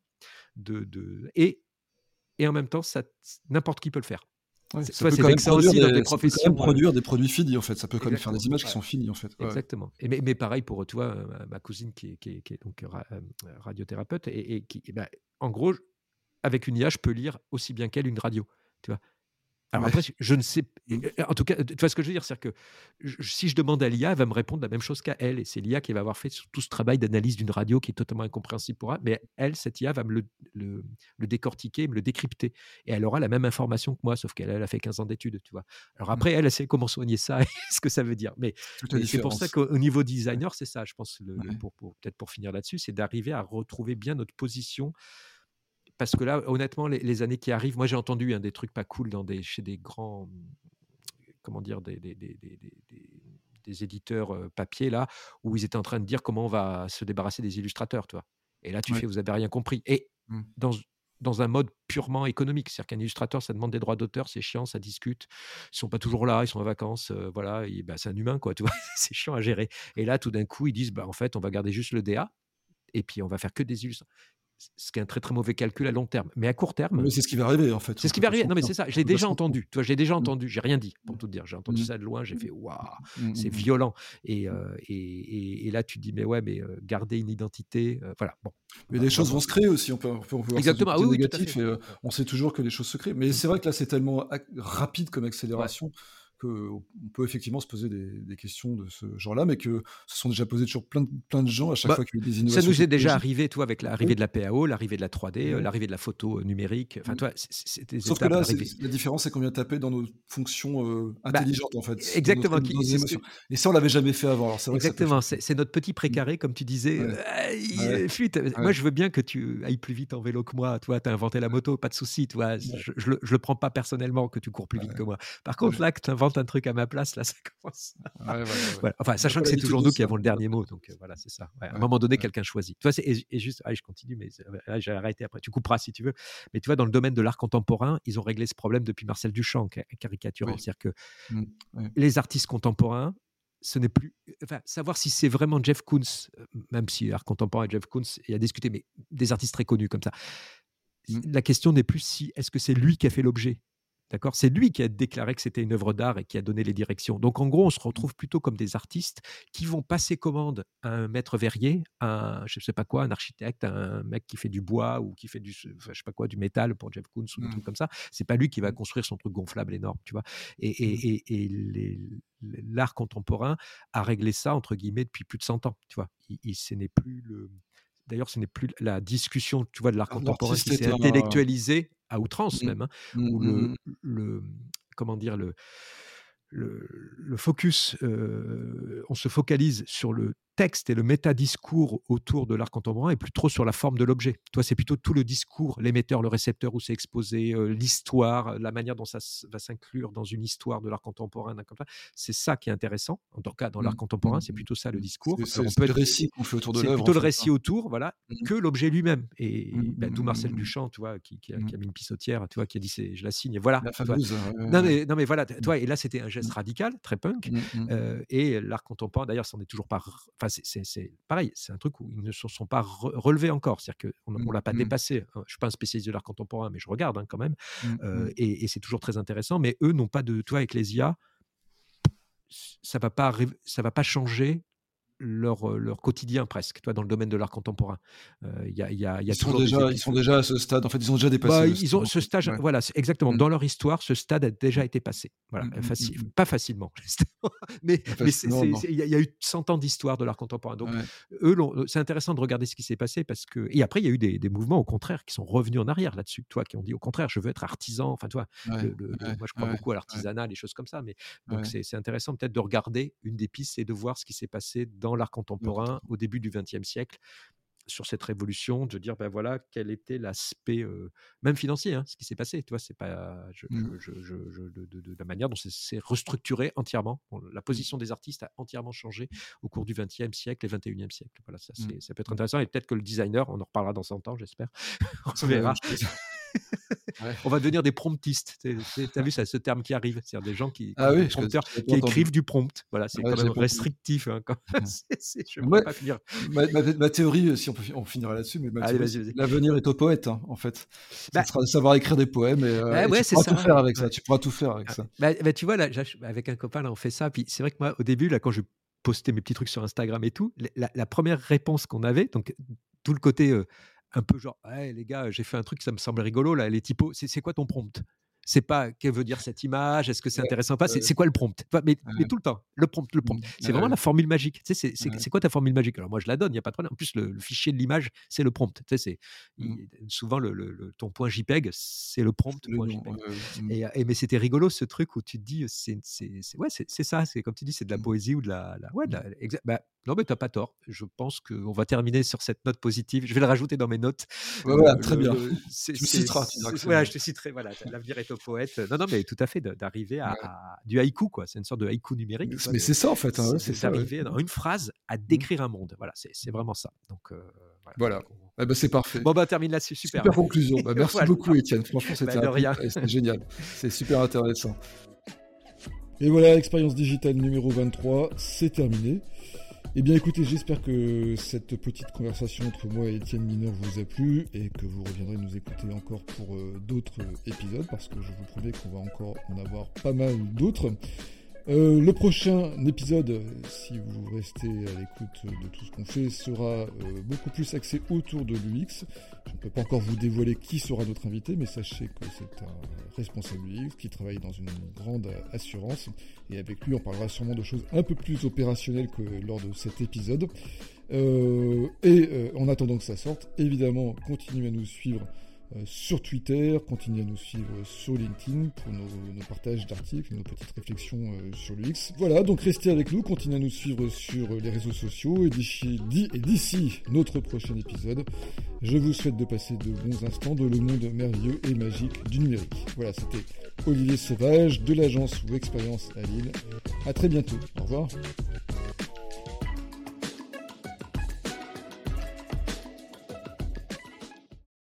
De, de... Et, et en même temps, n'importe qui peut le faire. ça peut quand aussi dans des professions. produire des produits finis en fait. Ça peut quand même faire des images qui sont finies en fait. Exactement. Et mais, mais, pareil pour toi, ma cousine qui est, qui est, donc euh, radiothérapeute et, qui, bah, en gros, avec une IA, je peux lire aussi bien qu'elle une radio. Tu vois alors après, je ne sais. En tout cas, tu vois ce que je veux dire, c'est que si je demande à l'IA, elle va me répondre la même chose qu'à elle, et c'est l'IA qui va avoir fait tout ce travail d'analyse d'une radio qui est totalement incompréhensible pour elle. Mais elle, cette IA, va me le, le, décortiquer, me le décrypter, et elle aura la même information que moi, sauf qu'elle a fait 15 ans d'études, tu vois. Alors mmh. après, elle, elle sait comment soigner ça, [laughs] et ce que ça veut dire. Mais, c'est pour ça qu'au niveau designer, c'est ça, je pense, le, pour, pour peut-être pour finir là-dessus, c'est d'arriver à retrouver bien notre position parce que là, honnêtement, les, années qui arrivent, moi j'ai entendu hein, des trucs pas cool dans des, chez des grands, comment dire, des, des, des éditeurs papier là, où ils étaient en train de dire comment on va se débarrasser des illustrateurs, toi. Et là, tu fais, vous n'avez rien compris. Et mmh. dans, dans un mode purement économique. C'est-à-dire qu'un illustrateur, ça demande des droits d'auteur, c'est chiant, ça discute. Ils sont pas toujours là, ils sont en vacances, euh, voilà. bah, c'est un humain, quoi, tu vois. [laughs] c'est chiant à gérer. Et là, tout d'un coup, ils disent, bah, en fait, on va garder juste le DA et puis on va faire que des illustrateurs ce qui est un très très mauvais calcul à long terme. Mais à court terme. c'est ce qui va arriver en fait. C'est ce qui va arriver. Non, mais c'est ça. Je l'ai déjà entendu. Tu vois, je l'ai déjà mmh. entendu. J'ai rien dit pour tout dire. J'ai entendu mmh. ça de loin. J'ai fait waouh, mmh, c'est violent. Euh, et, et, et, là, tu dis mais ouais, mais euh, garder une identité, euh, voilà. Bon. Mais des choses vont se créer aussi. On peut, on peut, Exactement. Ah, oui, négatif, et, on sait toujours que des choses se créent. Mais c'est vrai que là, c'est tellement rapide comme accélération qu'on peut effectivement se poser des, questions de ce genre-là, mais que se sont déjà posées toujours plein de, plein de gens à chaque bah, fois qu'il y a eu des innovations. Ça nous est déjà arrivé, toi, avec l'arrivée de la PAO, l'arrivée de la 3D, euh, l'arrivée de la photo euh, numérique. Enfin, toi, c'était Sauf que là, la différence, c'est qu'on vient taper dans nos fonctions euh, bah, intelligentes, en fait. Exactement. Et ça, on l'avait jamais fait avant. Alors, exactement. C'est notre petit précaré, comme tu disais. fuite. Moi, je veux bien que tu ailles plus vite en vélo que moi. Toi, tu as inventé la moto, pas de souci. Toi, je, je, le, le prends pas personnellement que tu cours plus vite que moi. Par contre, là, que tu un truc à ma place, là, [laughs] ça commence. Enfin, sachant que c'est toujours nous qui avons le dernier mot, donc euh, voilà, c'est ça. à un moment donné, quelqu'un choisit. Tu vois, et, juste, je continue, mais j'ai arrêté après. Tu couperas si tu veux. Mais tu vois, dans le domaine de l'art contemporain, ils ont réglé ce problème depuis Marcel Duchamp, caricaturant. C'est-à-dire que mmh, les artistes contemporains, ce n'est plus. Enfin, savoir si c'est vraiment Jeff Koons, euh, même si l'art contemporain est Jeff Koons, il y a discuté, mais des artistes très connus comme ça. Mmh. La question n'est plus si est-ce que c'est lui qui a fait l'objet? D'accord? C'est lui qui a déclaré que c'était une œuvre d'art et qui a donné les directions. Donc en gros, on se mmh. retrouve plutôt comme des artistes qui vont passer commande à un maître verrier, un je sais pas quoi, un architecte, un mec qui fait du bois ou qui fait du je sais pas quoi du métal pour Jeff Koons ou des trucs mmh. comme ça. C'est pas lui qui va mmh. construire son truc gonflable énorme, tu vois? Et, l'art contemporain a réglé ça entre guillemets depuis plus de 100 ans, tu vois? Il, ce n'est plus le D'ailleurs, ce n'est plus la discussion, tu vois, de l'art contemporain qui s'est intellectualisé à outrance mmh. même, hein, mmh, où mmh, le, comment dire, le, le, focus, on se focalise sur le texte et le métadiscours autour de l'art contemporain et plus trop sur la forme de l'objet. Toi, c'est plutôt tout le discours, l'émetteur, le récepteur, où c'est exposé, l'histoire, la manière dont ça va s'inclure dans une histoire de l'art contemporain. C'est ça qui est intéressant. En tout cas, dans l'art contemporain, c'est plutôt ça le discours. C'est le récit qu'on fait autour de l'œuvre. C'est plutôt le récit hein. autour, voilà, que l'objet lui-même. Et bah, d'où Marcel Duchamp, tu vois, qui, a, mis une pissotière, tu vois, qui a dit je la signe. Voilà. non, mais, non, mais voilà, toi, et là, c'était un geste radical, très punk. et l'art contemporain, d'ailleurs, c'en est toujours pas c'est pareil, c'est un truc où ils ne se sont pas relevés encore. C'est-à-dire qu'on ne mmh, l'a pas mmh. dépassé. Hein. Je ne suis pas un spécialiste de l'art contemporain, mais je regarde hein, quand même. Mmh, et, c'est toujours très intéressant. Mais eux n'ont pas de. Toi, avec les IA, ça ne va, pas, ça va pas changer leur, leur quotidien presque, toi, dans le domaine de l'art contemporain. Euh, il y a, y a, y a ils, sont déjà, ils sont déjà à ce stade, en fait, ils ont déjà dépassé. Bah, ils ont ce stage, voilà, exactement. Mm. Dans leur histoire, ce stade a déjà été passé. Voilà, mm, mm, pas facilement, [laughs] mais il y, a eu 100 ans d'histoire de l'art contemporain. Donc, eux, c'est intéressant de regarder ce qui s'est passé parce que. Et après, il y a eu des, des, mouvements, au contraire, qui sont revenus en arrière là-dessus, toi, qui ont dit, au contraire, je veux être artisan. Enfin, toi, moi, je crois beaucoup à l'artisanat, les choses comme ça. Mais donc, c'est intéressant peut-être de regarder une des pistes et de voir ce qui s'est passé dans l'art contemporain au début du XXe siècle sur cette révolution, de dire ben voilà quel était l'aspect même financier, hein, ce qui s'est passé. Tu vois, c'est pas je, mmh. je, je, de, de, la manière dont c'est restructuré entièrement. la position des artistes a entièrement changé au cours du XXe siècle et XXIe siècle. Voilà, ça, mmh. ça peut être intéressant et peut-être que le designer, on en reparlera dans 100 ans, j'espère. [laughs] on verra. On va devenir des promptistes. Tu as vu ça, ce terme qui arrive, c'est-à-dire des gens qui, ah qui écrivent du prompt. Voilà, c'est quand même restrictif. [laughs] Hein, je ne pas finir. Ma, théorie, si on, peut, on finira là-dessus, mais l'avenir est au poète, hein, en fait. Bah, sera de savoir écrire des poèmes et, euh, bah tu pourras tout faire avec ça. Tu pourras tout faire avec ah, ça. Bah, tu vois, là, avec un copain, là, on fait ça. Puis c'est vrai que moi, au début, là, quand je postais mes petits trucs sur Instagram et tout, la, première réponse qu'on avait, donc tout le côté euh, un peu genre, hey, les gars, j'ai fait un truc, ça me semble rigolo, là, les typos, c'est quoi ton prompt? C'est pas que veut dire cette image, est-ce que c'est intéressant ou pas, c'est quoi le prompt? Mais, tout le temps, le prompt, le prompt. C'est vraiment la formule magique. Tu sais, c'est quoi ta formule magique? Alors moi je la donne, il n'y a pas de problème. En plus, le, fichier de l'image, c'est le prompt. Tu sais, mmh. souvent le, ton point JPEG, c'est le prompt. point JPEG. Mmh. Et, mais c'était rigolo ce truc où tu te dis, c'est ouais, c'est ça, c'est comme tu dis, c'est de la mmh. poésie ou de la, ouais, bah, non, mais tu n'as pas tort. Je pense qu'on va terminer sur cette note positive. Je vais le rajouter dans mes notes. voilà, très bien. tu me citeras. Voilà, je te citerai. Voilà, l'avenir est au [laughs] poète. Non, non, mais tout à fait, d'arriver à, du haïku, quoi. C'est une sorte de haïku numérique. Mais, c'est ça, en fait. Hein, c'est d'arriver dans une phrase à mmh. décrire un monde. Voilà, c'est vraiment ça. Donc, euh, voilà. Eh ben, c'est parfait. Bon, bah, termine là-dessus. Super. Super conclusion. Bah, [laughs] merci beaucoup, Étienne. Franchement, bah, c'était génial. C'est super intéressant. [laughs] Et voilà, l'expérience digitale numéro 23, c'est terminé. Eh bien écoutez, j'espère que cette petite conversation entre moi et Étienne Mineur vous a plu et que vous reviendrez nous écouter encore pour euh, d'autres épisodes parce que je vous promets qu'on va encore en avoir pas mal d'autres. Euh, le prochain épisode, si vous restez à l'écoute de tout ce qu'on fait, sera euh, beaucoup plus axé autour de l'UX. Je ne peux pas encore vous dévoiler qui sera notre invité, mais sachez que c'est un responsable UX qui travaille dans une grande assurance. Et avec lui, on parlera sûrement de choses un peu plus opérationnelles que lors de cet épisode. Euh, et en attendant que ça sorte, évidemment, continuez à nous suivre sur Twitter, continuez à nous suivre sur LinkedIn pour nos, partages d'articles, nos petites réflexions euh, sur l'UX. Voilà, donc restez avec nous, continuez à nous suivre sur les réseaux sociaux et d'ici notre prochain épisode, je vous souhaite de passer de bons instants dans le monde merveilleux et magique du numérique. Voilà, c'était Olivier Sauvage de l'agence ou Expérience à Lille. À très bientôt. Au revoir.